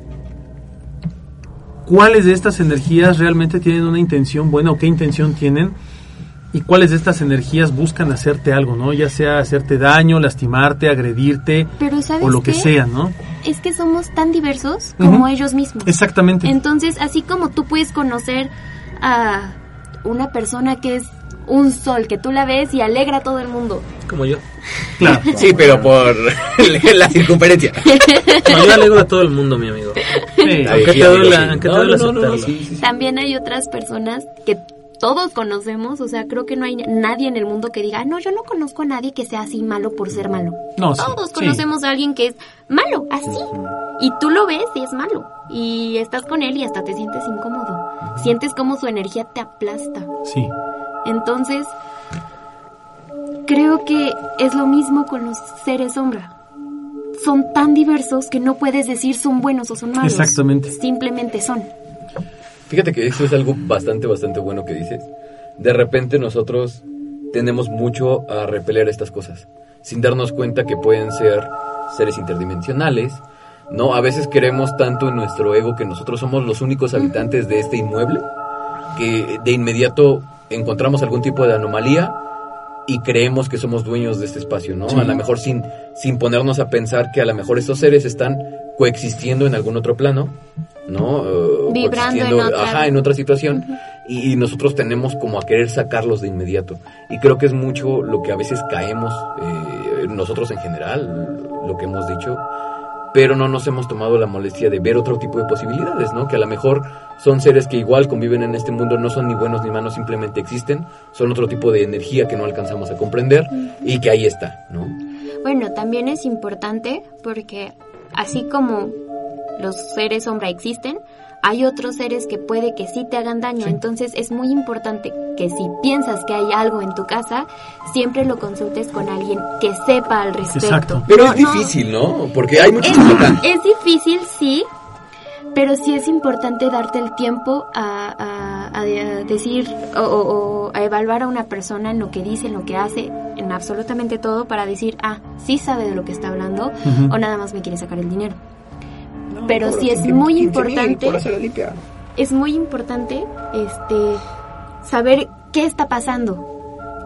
cuáles de estas energías realmente tienen una intención buena o qué intención tienen y cuáles de estas energías buscan hacerte algo, ¿no? Ya sea hacerte daño, lastimarte, agredirte Pero ¿sabes o lo que sea, ¿no? Es que somos tan diversos como ellos mismos. Exactamente. Entonces, así como tú puedes conocer a una persona que es un sol, que tú la ves y alegra a todo el mundo. Como yo. Claro. Sí, pero por la circunferencia. No, yo alegro a todo el mundo, mi amigo. Sí. Aunque te duela- aunque te duela aceptarlo. sí, sí, sí. También hay otras personas que todos conocemos, o sea, creo que no hay nadie en el mundo que diga, no, yo no conozco a nadie que sea así malo por ser malo. No, Todos sí. conocemos a alguien que es malo, así. Y tú lo ves y es malo. Y estás con él y hasta te sientes incómodo. Sientes como su energía te aplasta. Sí. Entonces, creo que es lo mismo con los seres sombra. Son tan diversos que no puedes decir son buenos o son malos. Exactamente. Simplemente son. Fíjate que eso es algo bastante, bastante bueno que dices. De repente nosotros tenemos mucho a repeler estas cosas, sin darnos cuenta que pueden ser seres interdimensionales, ¿no? A veces creemos tanto en nuestro ego que nosotros somos los únicos habitantes de este inmueble, que de inmediato encontramos algún tipo de anomalía y creemos que somos dueños de este espacio, ¿no? A lo mejor sin, sin ponernos a pensar que a lo mejor estos seres están coexistiendo en algún otro plano, ¿no? Eh, Vibrando en otra- Ajá, en otra situación. y, y nosotros tenemos como a querer sacarlos de inmediato. Y creo que es mucho lo que a veces caemos, eh, nosotros en general, lo que hemos dicho, pero no nos hemos tomado la molestia de ver otro tipo de posibilidades, ¿no? Que a lo mejor son seres que igual conviven en este mundo, no son ni buenos ni malos, simplemente existen, son otro tipo de energía que no alcanzamos a comprender y que ahí está, ¿no? Bueno, también es importante porque así como los seres sombra existen, hay otros seres que puede que sí te hagan daño. Entonces es muy importante que si piensas que hay algo en tu casa, siempre lo consultes con alguien que sepa al respecto. Exacto. Pero No, es difícil, ¿no? Porque hay muchos Es, es difícil, sí, pero sí es importante darte el tiempo a, a- a de- a decir o, o- o a evaluar a una persona en lo que dice, en lo que hace, en absolutamente todo para decir, ah, sí sabe de lo que está hablando o nada más me quiere sacar el dinero. Pero sí es muy importante, es muy importante este saber qué está pasando.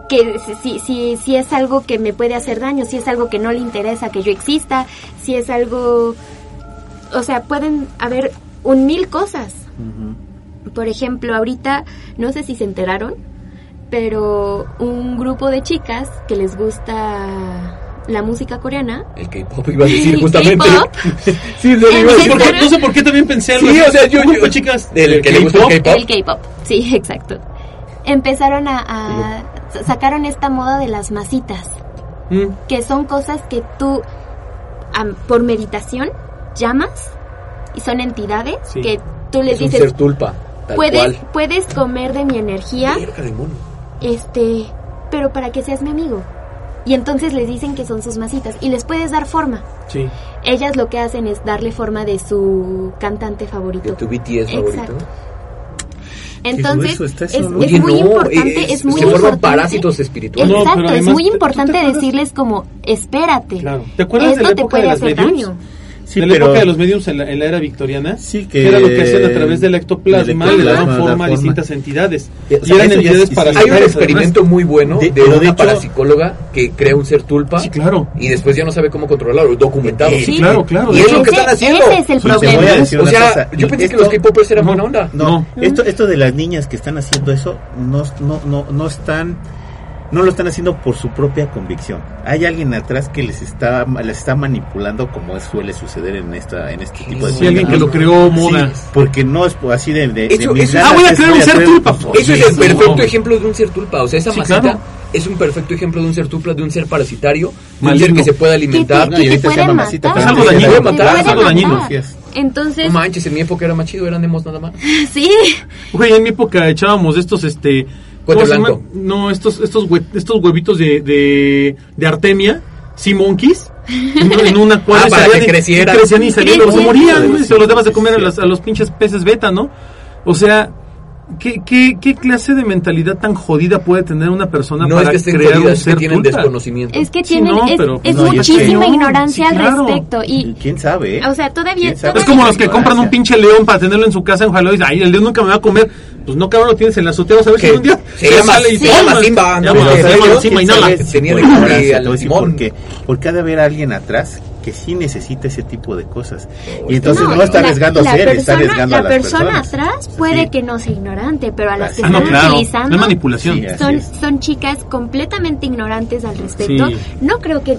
Que si, si, si, si es algo que me puede hacer daño, si es algo que no le interesa que yo exista, si es algo... O sea, pueden haber un mil cosas. Por ejemplo, ahorita, no sé si se enteraron, pero un grupo de chicas que les gusta la música coreana, El K-pop iba a decir justamente. K-pop. sí, lo iba a No sé por qué también pensé algo Sí, o sea, yo- Un grupo yo- de chicas del que le gusta el K-pop. el K-pop, sí, exacto. Empezaron a, a- sacaron esta moda de las masitas, Mm, que son cosas que tú am, por meditación llamas y son entidades Sí. que tú les Es un dices ser tulpa, tal puedes cual. puedes comer de mi energía, de este, pero para que seas mi amigo. Y entonces les dicen que son sus masitas y les puedes dar forma. sí. Ellas lo que hacen es darle forma de su cantante favorito. De tu BTS favorito. Exacto. Entonces, grueso está es, muy no, importante, es- es, muy se forman importante. parásitos espirituales. No, Exacto, es muy ¿tú- tú importante te decirles como, espérate, Claro. ¿Te acuerdas de esto la te época puede de las hacer daño. Sí, de la pero época de los mediums en la, en la era victoriana, Sí, que que- era lo que hacían a través del ectoplasma, le daban forma a distintas entidades. Eh, o y eran entidades es- para Hay un experimento muy bueno De- de, de una hecho- parapsicóloga que crea un ser tulpa Sí, claro. y después ya no sabe cómo controlarlo, documentado. Eh, Sí, claro, claro. Y es lo que están haciendo. Ese es el problema. decir O una sea, cosa, yo pensé que los K-popers eran No. buena onda. No, esto, esto de las niñas que están haciendo eso no, no, no, no están, no lo están haciendo por su propia convicción. Hay alguien atrás que les está, les está manipulando como suele suceder en esta, en este tipo de Sí, alguien que lo creó moda. Sí, porque no es así de, eso- Ah, voy a crear un ser tulpa. Eso es el perfecto no. ejemplo de un ser tulpa. O sea, esa Sí, masita claro. es un perfecto ejemplo de un ser tulpa, de un ser parasitario, de un ser que se puede Que alimentar. que y te ahorita se puede llama masita, matar. Es algo que dañino, puede matar, es algo dañino. Entonces, No manches, en mi época era más chido, eran demos nada más. sí, Güey, en mi época echábamos estos, este... No, estos, estos, hue- estos huevitos de, de, de Artemia, Sea Monkeys, en, una cuadra Ah, para que crecieran. crecían y salían, o se morían, se los dabas de comer a, las- a los pinches peces beta, ¿no? O sea, ¿qué, qué, qué clase de mentalidad tan jodida puede tener una persona No es para que estén crear un jodidas, es que ser tienen tulpa? desconocimiento. es que Sí, tienen, no, es, pero- es No, y es que- muchísima No, ignorancia sí, claro. al respecto. Y, ¿Quién sabe? o sea, todavía, ¿Quién sabe? Es todavía- como los que compran un pinche león para tenerlo en su casa, ojalá y dice, ay, el león nunca me va a comer. Pues no, cabrón, lo tienes en la azotea, ¿sabes? Que Si un día se llama- sale y se toma, llama Simba, va, Pero se ¿sabes llama? Simba y ¿Quién nada. tenía por de ignorancia, comer te al voy a decir timón. por qué. Porque ha de haber alguien atrás que sí necesita ese tipo de cosas. y entonces no, No, está la- arriesgando la a ser, está persona- arriesgando a La las persona personas. atrás puede Sí. que no sea ignorante, pero a las que Ah, no, están claro. No utilizando es manipulación. Sí, son, es. son chicas completamente ignorantes al respecto. Sí. No creo que,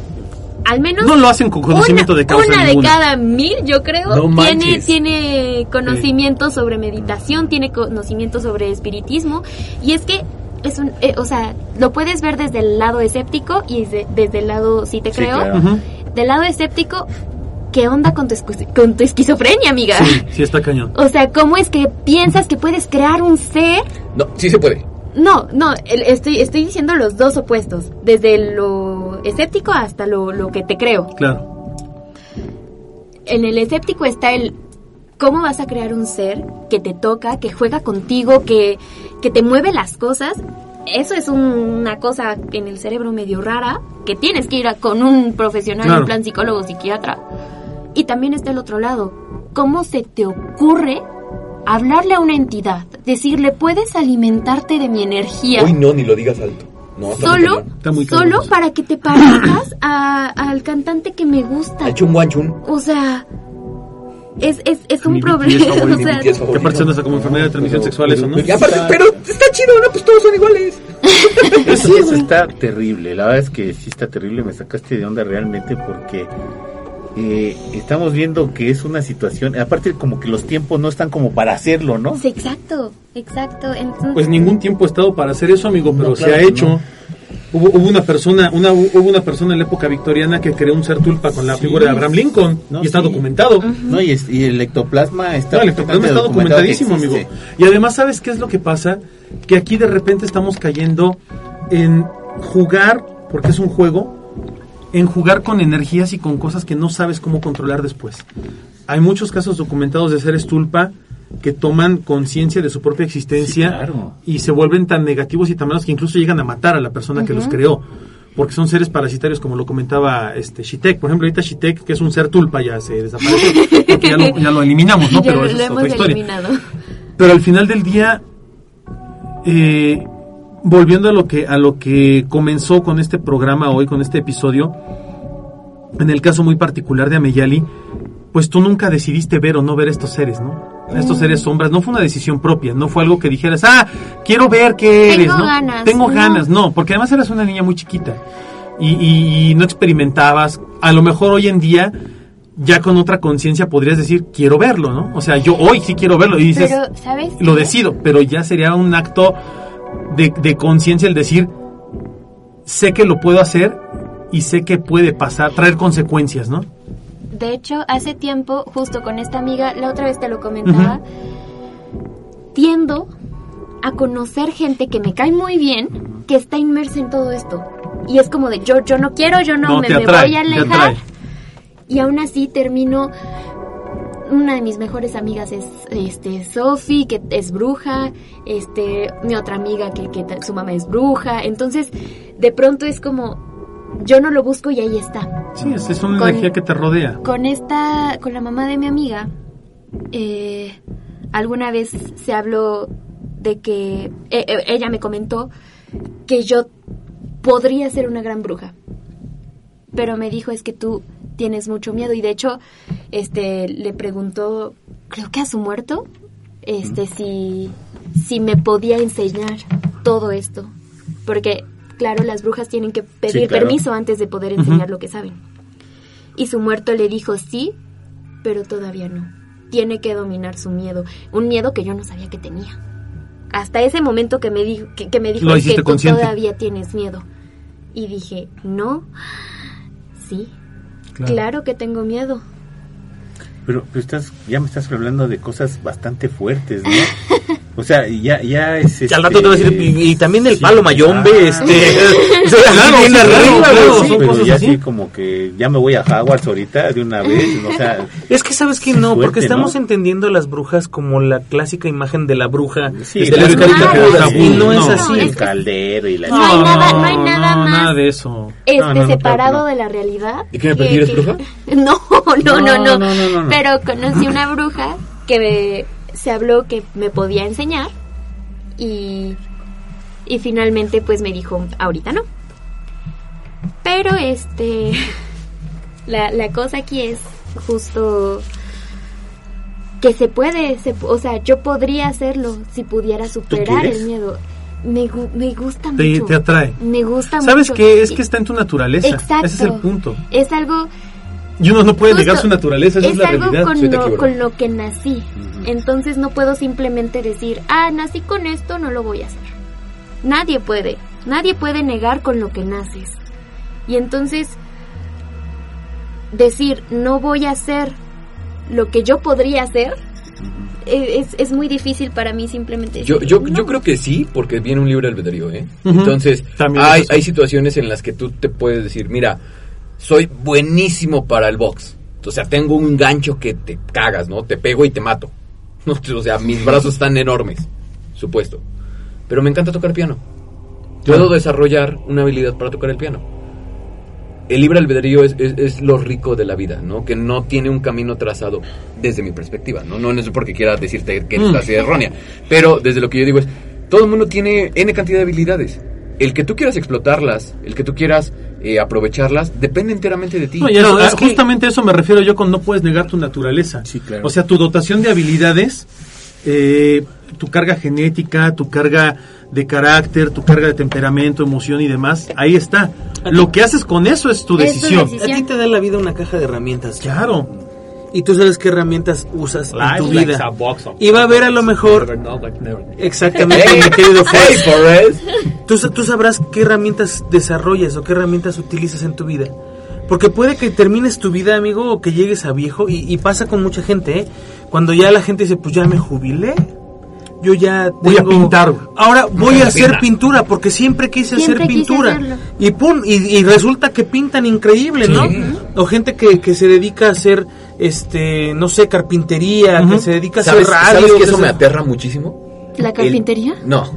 al menos... No lo hacen con conocimiento una, de causa Una de cada mil, yo creo, No tiene, tiene conocimiento sobre meditación, tiene conocimiento sobre espiritismo. Y es que es un, eh, o sea, lo puedes ver desde el lado escéptico y de- desde el lado sí te Sí, creo. claro. Del lado escéptico, ¿qué onda con tu, con tu esquizofrenia, amiga? Sí, sí está cañón. O sea, ¿cómo es que piensas que puedes crear un ser? No, sí se puede. No, no, estoy, estoy diciendo los dos opuestos, desde lo escéptico hasta lo, lo que te creo. Claro. En el escéptico está el cómo vas a crear un ser que te toca, que juega contigo, que, que te mueve las cosas. Eso es un- una cosa en el cerebro medio rara, que tienes que ir a- con un profesional, Claro. un plan psicólogo, psiquiatra. Y también está el otro lado. ¿Cómo se te ocurre hablarle a una entidad? Decirle, puedes alimentarte de mi energía. Uy, no, ni lo digas alto. No, está muy solo. Está muy solo para que te parezcas a- al cantante que me gusta. Guan chun. O sea, es, es, es un problema. favorito, o sea, Que aparte son hasta como enfermedad de transmisión sexual eso, ¿no? Y aparte, pero está chido, ¿no? Pues todos son iguales. Eso, eso está terrible, la verdad es que sí está terrible, me sacaste de onda realmente porque eh, estamos viendo que es una situación, aparte como que los tiempos no están como para hacerlo, ¿no? sí, exacto, exacto. Entonces, Pues ningún tiempo ha estado para hacer eso, amigo, pero No, se claro ha que hecho. no. Hubo, hubo una persona, una, hubo una persona en la época victoriana que creó un ser tulpa con la Sí. figura de Abraham Lincoln No, y está sí. documentado. No, y, es- y el ectoplasma está, No, el ectoplasma está documentadísimo, amigo. Y además, ¿sabes qué es lo que pasa? Que aquí de repente estamos cayendo en jugar, porque es un juego, en jugar con energías y con cosas que no sabes cómo controlar después. Hay muchos casos documentados de seres tulpa que toman conciencia de su propia existencia Sí, claro. y se vuelven tan negativos y tan malos que incluso llegan a matar a la persona que los creó. Porque son seres parasitarios, como lo comentaba este Shitek. Por ejemplo, ahorita Shitek, que es un ser tulpa, ya se desapareció. porque ya lo, ya lo eliminamos, ¿no? Ya Pero lo, esa lo es hemos otra historia. eliminado. Pero al final del día, eh, volviendo a lo que a lo que comenzó con este programa hoy, con este episodio, en el caso muy particular de Ameyali, pues tú nunca decidiste ver o no ver estos seres, ¿no? Estos seres sombras, no fue una decisión propia, no fue algo que dijeras, ah, quiero ver qué Tengo eres, ¿no? ganas, Tengo ganas, no, porque además eras una niña muy chiquita y, y- y no experimentabas. A lo mejor hoy en día, ya con otra conciencia podrías decir, quiero verlo, ¿no? O sea, yo hoy sí quiero verlo y dices, Pero, ¿sabes? lo decido, pero ya sería un acto de, de conciencia el decir, sé que lo puedo hacer y sé que puede pasar, traer consecuencias, ¿no? De hecho, hace tiempo, justo con esta amiga, la otra vez te lo comentaba, tiendo a conocer gente que me cae muy bien, que está inmersa en todo esto. Y es como de, yo, yo no quiero, yo no, No, me, voy a alejar. Y aún así termino... Una de mis mejores amigas es este Sophie, que es bruja, este mi otra amiga que, que su mamá es bruja, entonces de pronto es como yo no lo busco y ahí está. Sí, es, es una Con- energía que te rodea. Con esta, con la mamá de mi amiga, eh, alguna vez se habló de que eh, eh, ella me comentó que yo podría ser una gran bruja, pero me dijo es que tú tienes mucho miedo y de hecho, este, le preguntó, creo que a su muerto, este, si, si me podía enseñar todo esto, porque claro, las brujas tienen que pedir claro. permiso antes de poder enseñar lo que saben. Y su muerto le dijo sí, pero todavía no. Tiene que dominar su miedo. Un miedo que yo no sabía que tenía. Hasta ese momento que me dijo que, que me dijo Lo "Es que hiciste tú consciente". todavía tienes miedo. Y dije, no, sí, Claro. claro, que tengo miedo. Pero, pero estás, ya me estás hablando de cosas bastante fuertes, ¿no? O sea, ya, ya es. Que al este, rato te va a decir, y, y también el sí, palo mayombe, claro. este. Pero cosas ya así. como que ya me voy a Hogwarts ahorita de una vez, o sea, Es que sabes que no, porque estamos ¿no? entendiendo a las brujas como la clásica imagen de la bruja Sí, de la las bruja y no, es así. No, el caldero y la No hay nada- no hay nada no, más. nada de eso. Este, No, no, no, separado de la realidad. ¿Y qué me prefieres, bruja? No, no, no, No, no, no, no, no, no. Pero conocí una bruja que me- se habló que me podía enseñar y, y finalmente pues me dijo, ahorita no. Pero este, la, la cosa aquí es justo que se puede, se- o sea, yo podría hacerlo si pudiera superar el miedo. Me, me gusta Te, mucho. te atrae. Me gusta ¿Sabes mucho. qué? Es que está en tu naturaleza. Exacto. Ese es el punto. Es algo Y uno no puede Justo, negar su naturaleza, esa es, la algo realidad. con lo, con lo que nací. Entonces no puedo simplemente decir, ah, nací con esto, no lo voy a hacer. Nadie puede. Nadie puede negar con lo que naces. Y entonces decir, no voy a hacer lo que yo podría hacer, eh, es, es muy difícil para mí simplemente Yo, decir, yo, "No". yo creo que sí, porque viene un libre albedrío, ¿eh? Entonces, También hay, es hay situaciones en las que tú te puedes decir, mira, soy buenísimo para el box. O sea, tengo un gancho que te cagas, ¿no? Te pego y te mato. O sea, mis brazos están enormes, supuesto. Pero me encanta tocar piano. Puedo desarrollar una habilidad para tocar el piano. El libre albedrío es, es, es lo rico de la vida, ¿no? Que no tiene un camino trazado desde mi perspectiva, ¿no? No es porque quiera decirte que es Mm. así errónea, pero desde lo que yo digo es, todo el mundo tiene N cantidad de habilidades. El que tú quieras explotarlas, el que tú quieras eh, aprovecharlas, depende enteramente de ti. No, y eso- No, es a- que- justamente a eso me refiero yo con no puedes negar tu naturaleza. Sí, claro. O sea, tu dotación de habilidades, eh, tu carga genética, tu carga de carácter, tu carga de temperamento, emoción y demás, ahí está. Lo que haces con eso es tu Es tu decisión. decisión. A ti te da la vida una caja de herramientas. Claro. Y tú sabes qué herramientas usas en tu vida. like Y va a haber a lo mejor Never know, like never. exactamente, mi querido Forrest. Tú, sa- tú sabrás qué herramientas desarrollas o qué herramientas utilizas en tu vida. Porque puede que termines tu vida, amigo, o que llegues a viejo, y, y pasa con mucha gente, ¿eh? Cuando ya la gente dice, pues ya me jubilé, yo ya Voy a tengo- pintar. Ahora voy a hacer pintura, porque siempre quise Siempre hacer pintura. Y pum, y, y resulta que pintan increíble, ¿no? O gente que, que se dedica a hacer, este, no sé, carpintería, que se dedica a hacer ¿Sabes, radio. ¿sabes que eso me aterra muchísimo? ¿La carpintería? El- no.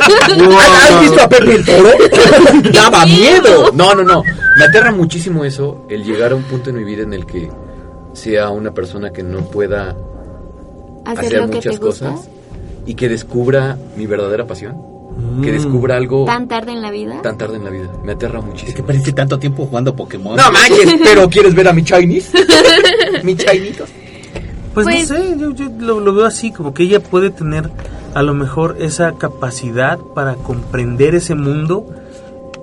¿Has visto a Pepe el Toro? Daba miedo. No, no, no. Me aterra muchísimo eso, el llegar a un punto en mi vida en el que sea una persona que no pueda ¿Hacer, hacer lo que muchas gusta? cosas y que descubra mi verdadera pasión. Mm. Que descubra algo ¿Tan tarde en la vida? tan tarde en la vida. Me aterra Es que muchísimo. perdiste tanto tiempo jugando Pokémon. No manches, pero ¿quieres ver a mi Chinese? mi Chinito. Pues, Pues- no sé, yo, yo lo, lo veo así, como que ella puede tener a lo mejor esa capacidad para comprender ese mundo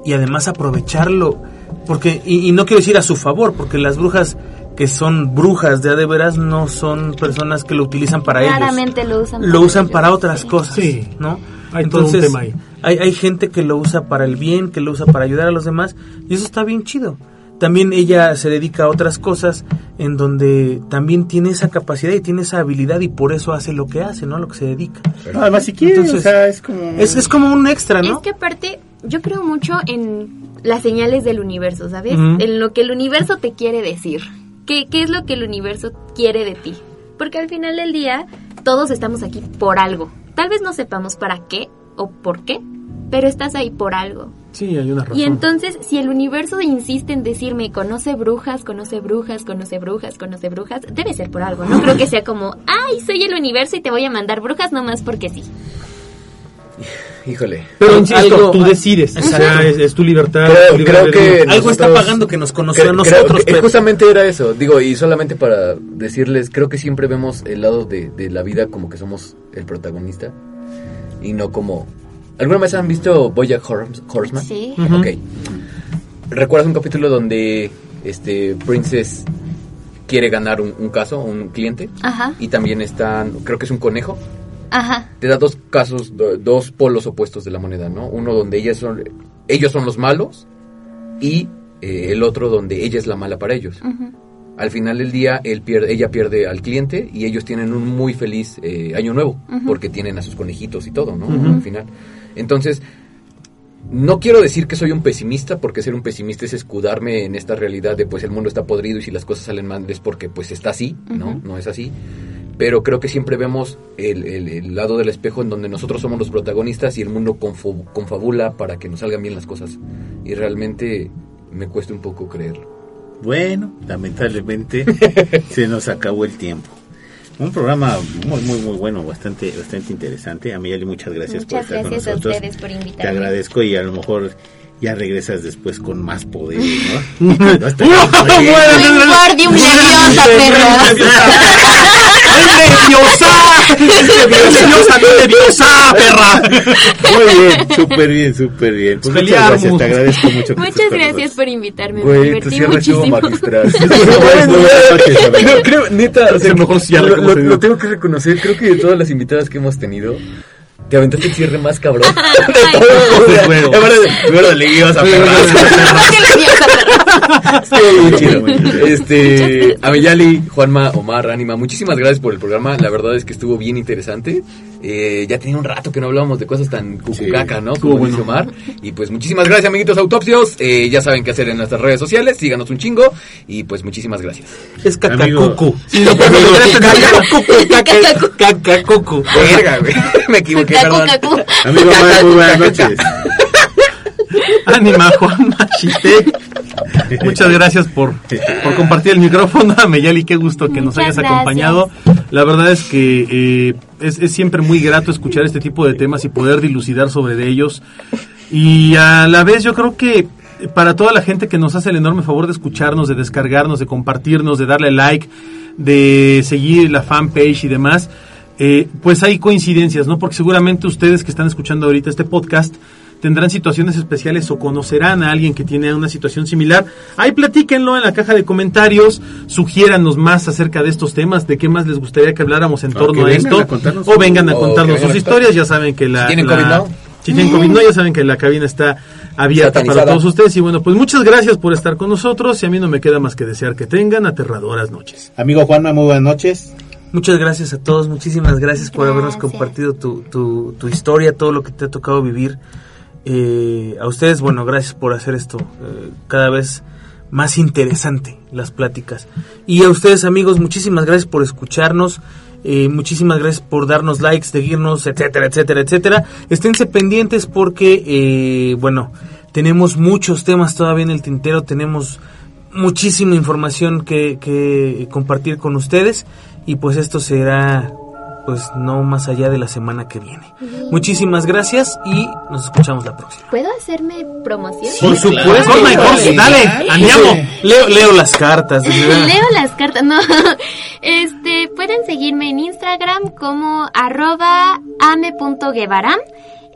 y además aprovecharlo. Porque, y, y no quiero decir a su favor, porque las brujas que son brujas de a de veras no son personas que lo utilizan para ellos. Raramente lo usan Lo usan ellos, para otras sí. cosas, Sí. ¿no? Hay todo un Entonces, tema ahí. Hay, hay gente que lo usa para el bien, que lo usa para ayudar a los demás, y eso está bien chido. También ella se dedica a otras cosas en donde también tiene esa capacidad y tiene esa habilidad y por eso hace lo que hace, ¿no? A lo que se dedica. No, además, si quieres, Entonces, o sea, es como... Es, es como un extra, ¿no? Es que aparte, yo creo mucho en las señales del universo, ¿sabes? En lo que el universo te quiere decir. ¿Qué, ¿Qué es lo que el universo quiere de ti? Porque al final del día, todos estamos aquí por algo. Tal vez no sepamos para qué o por qué, pero estás ahí por algo. Sí, hay una razón. Y entonces, si el universo insiste en decirme, conoce brujas, conoce brujas, conoce brujas, conoce brujas, debe ser por algo. No creo que sea como, ay, soy el universo y te voy a mandar brujas nomás porque sí. Híjole. Pero insisto, Algo- tú decides. O sea, es, es tu libertad. Creo- tu libre creo que. Algo está pagando que nos conoció Cre- a creo nosotros, que pero- justamente era eso. Digo, y solamente para decirles, creo que siempre vemos el lado de, de la vida como que somos el protagonista y no como... ¿Alguna vez han visto Bojack Horse- Horseman? Sí. Ok. ¿Recuerdas un capítulo donde este Princess quiere ganar un, un caso, un cliente? Ajá, Y también están, creo que es un conejo. Ajá. Te da dos casos, do- dos polos opuestos de la moneda, ¿no? Uno donde ellas son, ellos son los malos y eh, el otro donde ella es la mala para ellos. Al final del día, él pierde, ella pierde al cliente y ellos tienen un muy feliz eh, año nuevo porque tienen a sus conejitos y todo, ¿no? Al final. Entonces, no quiero decir que soy un pesimista porque ser un pesimista es escudarme en esta realidad de pues el mundo está podrido y si las cosas salen mal es porque pues está así, ¿no? No es así. Pero creo que siempre vemos el, el- el lado del espejo en donde nosotros somos los protagonistas y el mundo confabula para que nos salgan bien las cosas. Y realmente me cuesta un poco creerlo. Bueno, lamentablemente se nos acabó el tiempo. Un programa muy, muy, muy bueno, bastante, bastante interesante. A Miguel, muchas gracias por Muchas estar con gracias a nosotros. ustedes por invitarme. Te agradezco y a lo mejor ya regresas después con más poder, ¿no? No estoy- Wingardium Leviosa, perros. ¡Leviosa! ¡Leviosa, perra! Muy bien, súper bien, súper bien. Pues muchas gracias, te agradezco mucho. Muchas gracias por invitarme. Me Güey, tu divertí muchísimo. creo, creo, neta, o sea, el mejor cierre lo, tengo que reconocer. Creo que de todas las invitadas que hemos tenido, te aventaste el cierre más cabrón. De juego. Primero le ibas a perrar. Estuvo bien chido. Este, Ameyali, Juanma, Omar, Anima, muchísimas gracias por el programa. La verdad es que estuvo bien interesante. Eh, ya tenía un rato que no hablábamos de cosas tan cucucaca, ¿no? estuvo Como dice bueno. Omar. Y pues muchísimas gracias, amiguitos autopsios. Eh, ya saben qué hacer en nuestras redes sociales. Síganos un chingo. Y pues muchísimas gracias. Es cacacucu. Sí, no, Amigo, me cacacucu, caca- cacacucu. Verga, güey. Me equivoqué, perdón. Amigo, muy buenas noches. Ánima, Juan Machite. Muchas gracias por, por compartir el micrófono. Meyali, qué gusto que nos hayas gracias. acompañado. La verdad es que eh, es, es siempre muy grato escuchar este tipo de temas y poder dilucidar sobre de ellos. Y a la vez yo creo que para toda la gente que nos hace el enorme favor de escucharnos, de descargarnos, de compartirnos, de darle like, de seguir la fanpage y demás, eh, pues hay coincidencias, ¿no? Porque seguramente ustedes que están escuchando ahorita este podcast tendrán situaciones especiales o conocerán a alguien que tiene una situación similar, ahí platíquenlo en la caja de comentarios, sugiéranos más acerca de estos temas, de qué más les gustaría que habláramos en O torno a esto, a o vengan a contarnos sus historias, ya saben que la... Si tienen la- COVID, ¿no? si tienen COVID, no, ya saben que la cabina está abierta para todos ustedes. Y bueno, pues muchas gracias por estar con nosotros. Y a mí no me queda más que desear que tengan aterradoras noches. Amigo Juanma, muy buenas noches. Muchas gracias a todos, muchísimas gracias por habernos Gracias. compartido tu, tu, tu historia, todo lo que te ha tocado vivir. Eh, a ustedes, bueno, gracias por hacer esto eh, cada vez más interesante, las pláticas. Y a ustedes, amigos, muchísimas gracias por escucharnos. eh, muchísimas gracias por darnos likes, seguirnos, etcétera, etcétera, etcétera. Esténse pendientes porque, eh, bueno, tenemos muchos temas todavía en el tintero, tenemos muchísima información que, que compartir con ustedes y pues esto será pues no más allá de la semana que viene. Muchísimas gracias y nos escuchamos la próxima. ¿Puedo hacerme promoción? Por supuesto, claro, claro. dale, andiamo. Leo, leo las cartas. Leo las cartas, no. Este, pueden seguirme en Instagram como arroba ame.guevaram.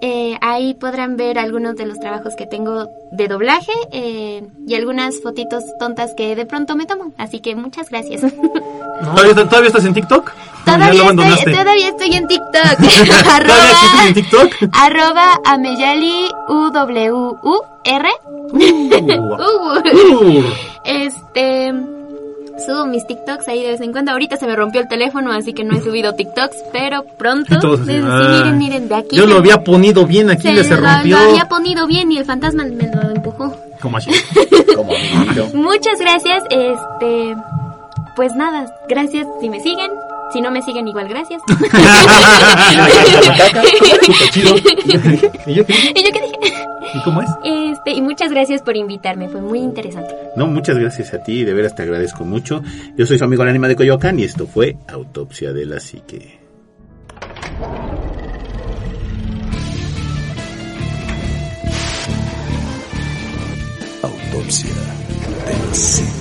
Eh, ahí podrán ver algunos de los trabajos que tengo de doblaje eh, y algunas fotitos tontas que de pronto me tomo. Así que muchas gracias. ¿Todavía, ¿Todavía estás en TikTok? ¿Ya Todavía estoy, todavía estoy en TikTok. ¿Todavía existes en TikTok? arroba ameyali U-W-U-R. Uh. Este. Subo mis TikToks ahí de vez en cuando. Ahorita se me rompió el teléfono, así que no he subido TikToks, pero pronto. Sí, sí, ah. miren, miren, de aquí. Yo lo había ponido bien aquí, se ya se lo- rompió. Lo había ponido bien y el fantasma me lo empujó. ¿Cómo así? Como amiguito. Muchas gracias. Este. Pues nada, gracias si me siguen. Si no me siguen, igual gracias. ¿Y yo qué ¿Y cómo es? Este, y muchas gracias por invitarme, fue muy interesante. No, muchas gracias a ti, de veras te agradezco mucho. Yo soy su amigo el anima de Coyoacán y esto fue Autopsia de la Psique. Autopsia de la psique.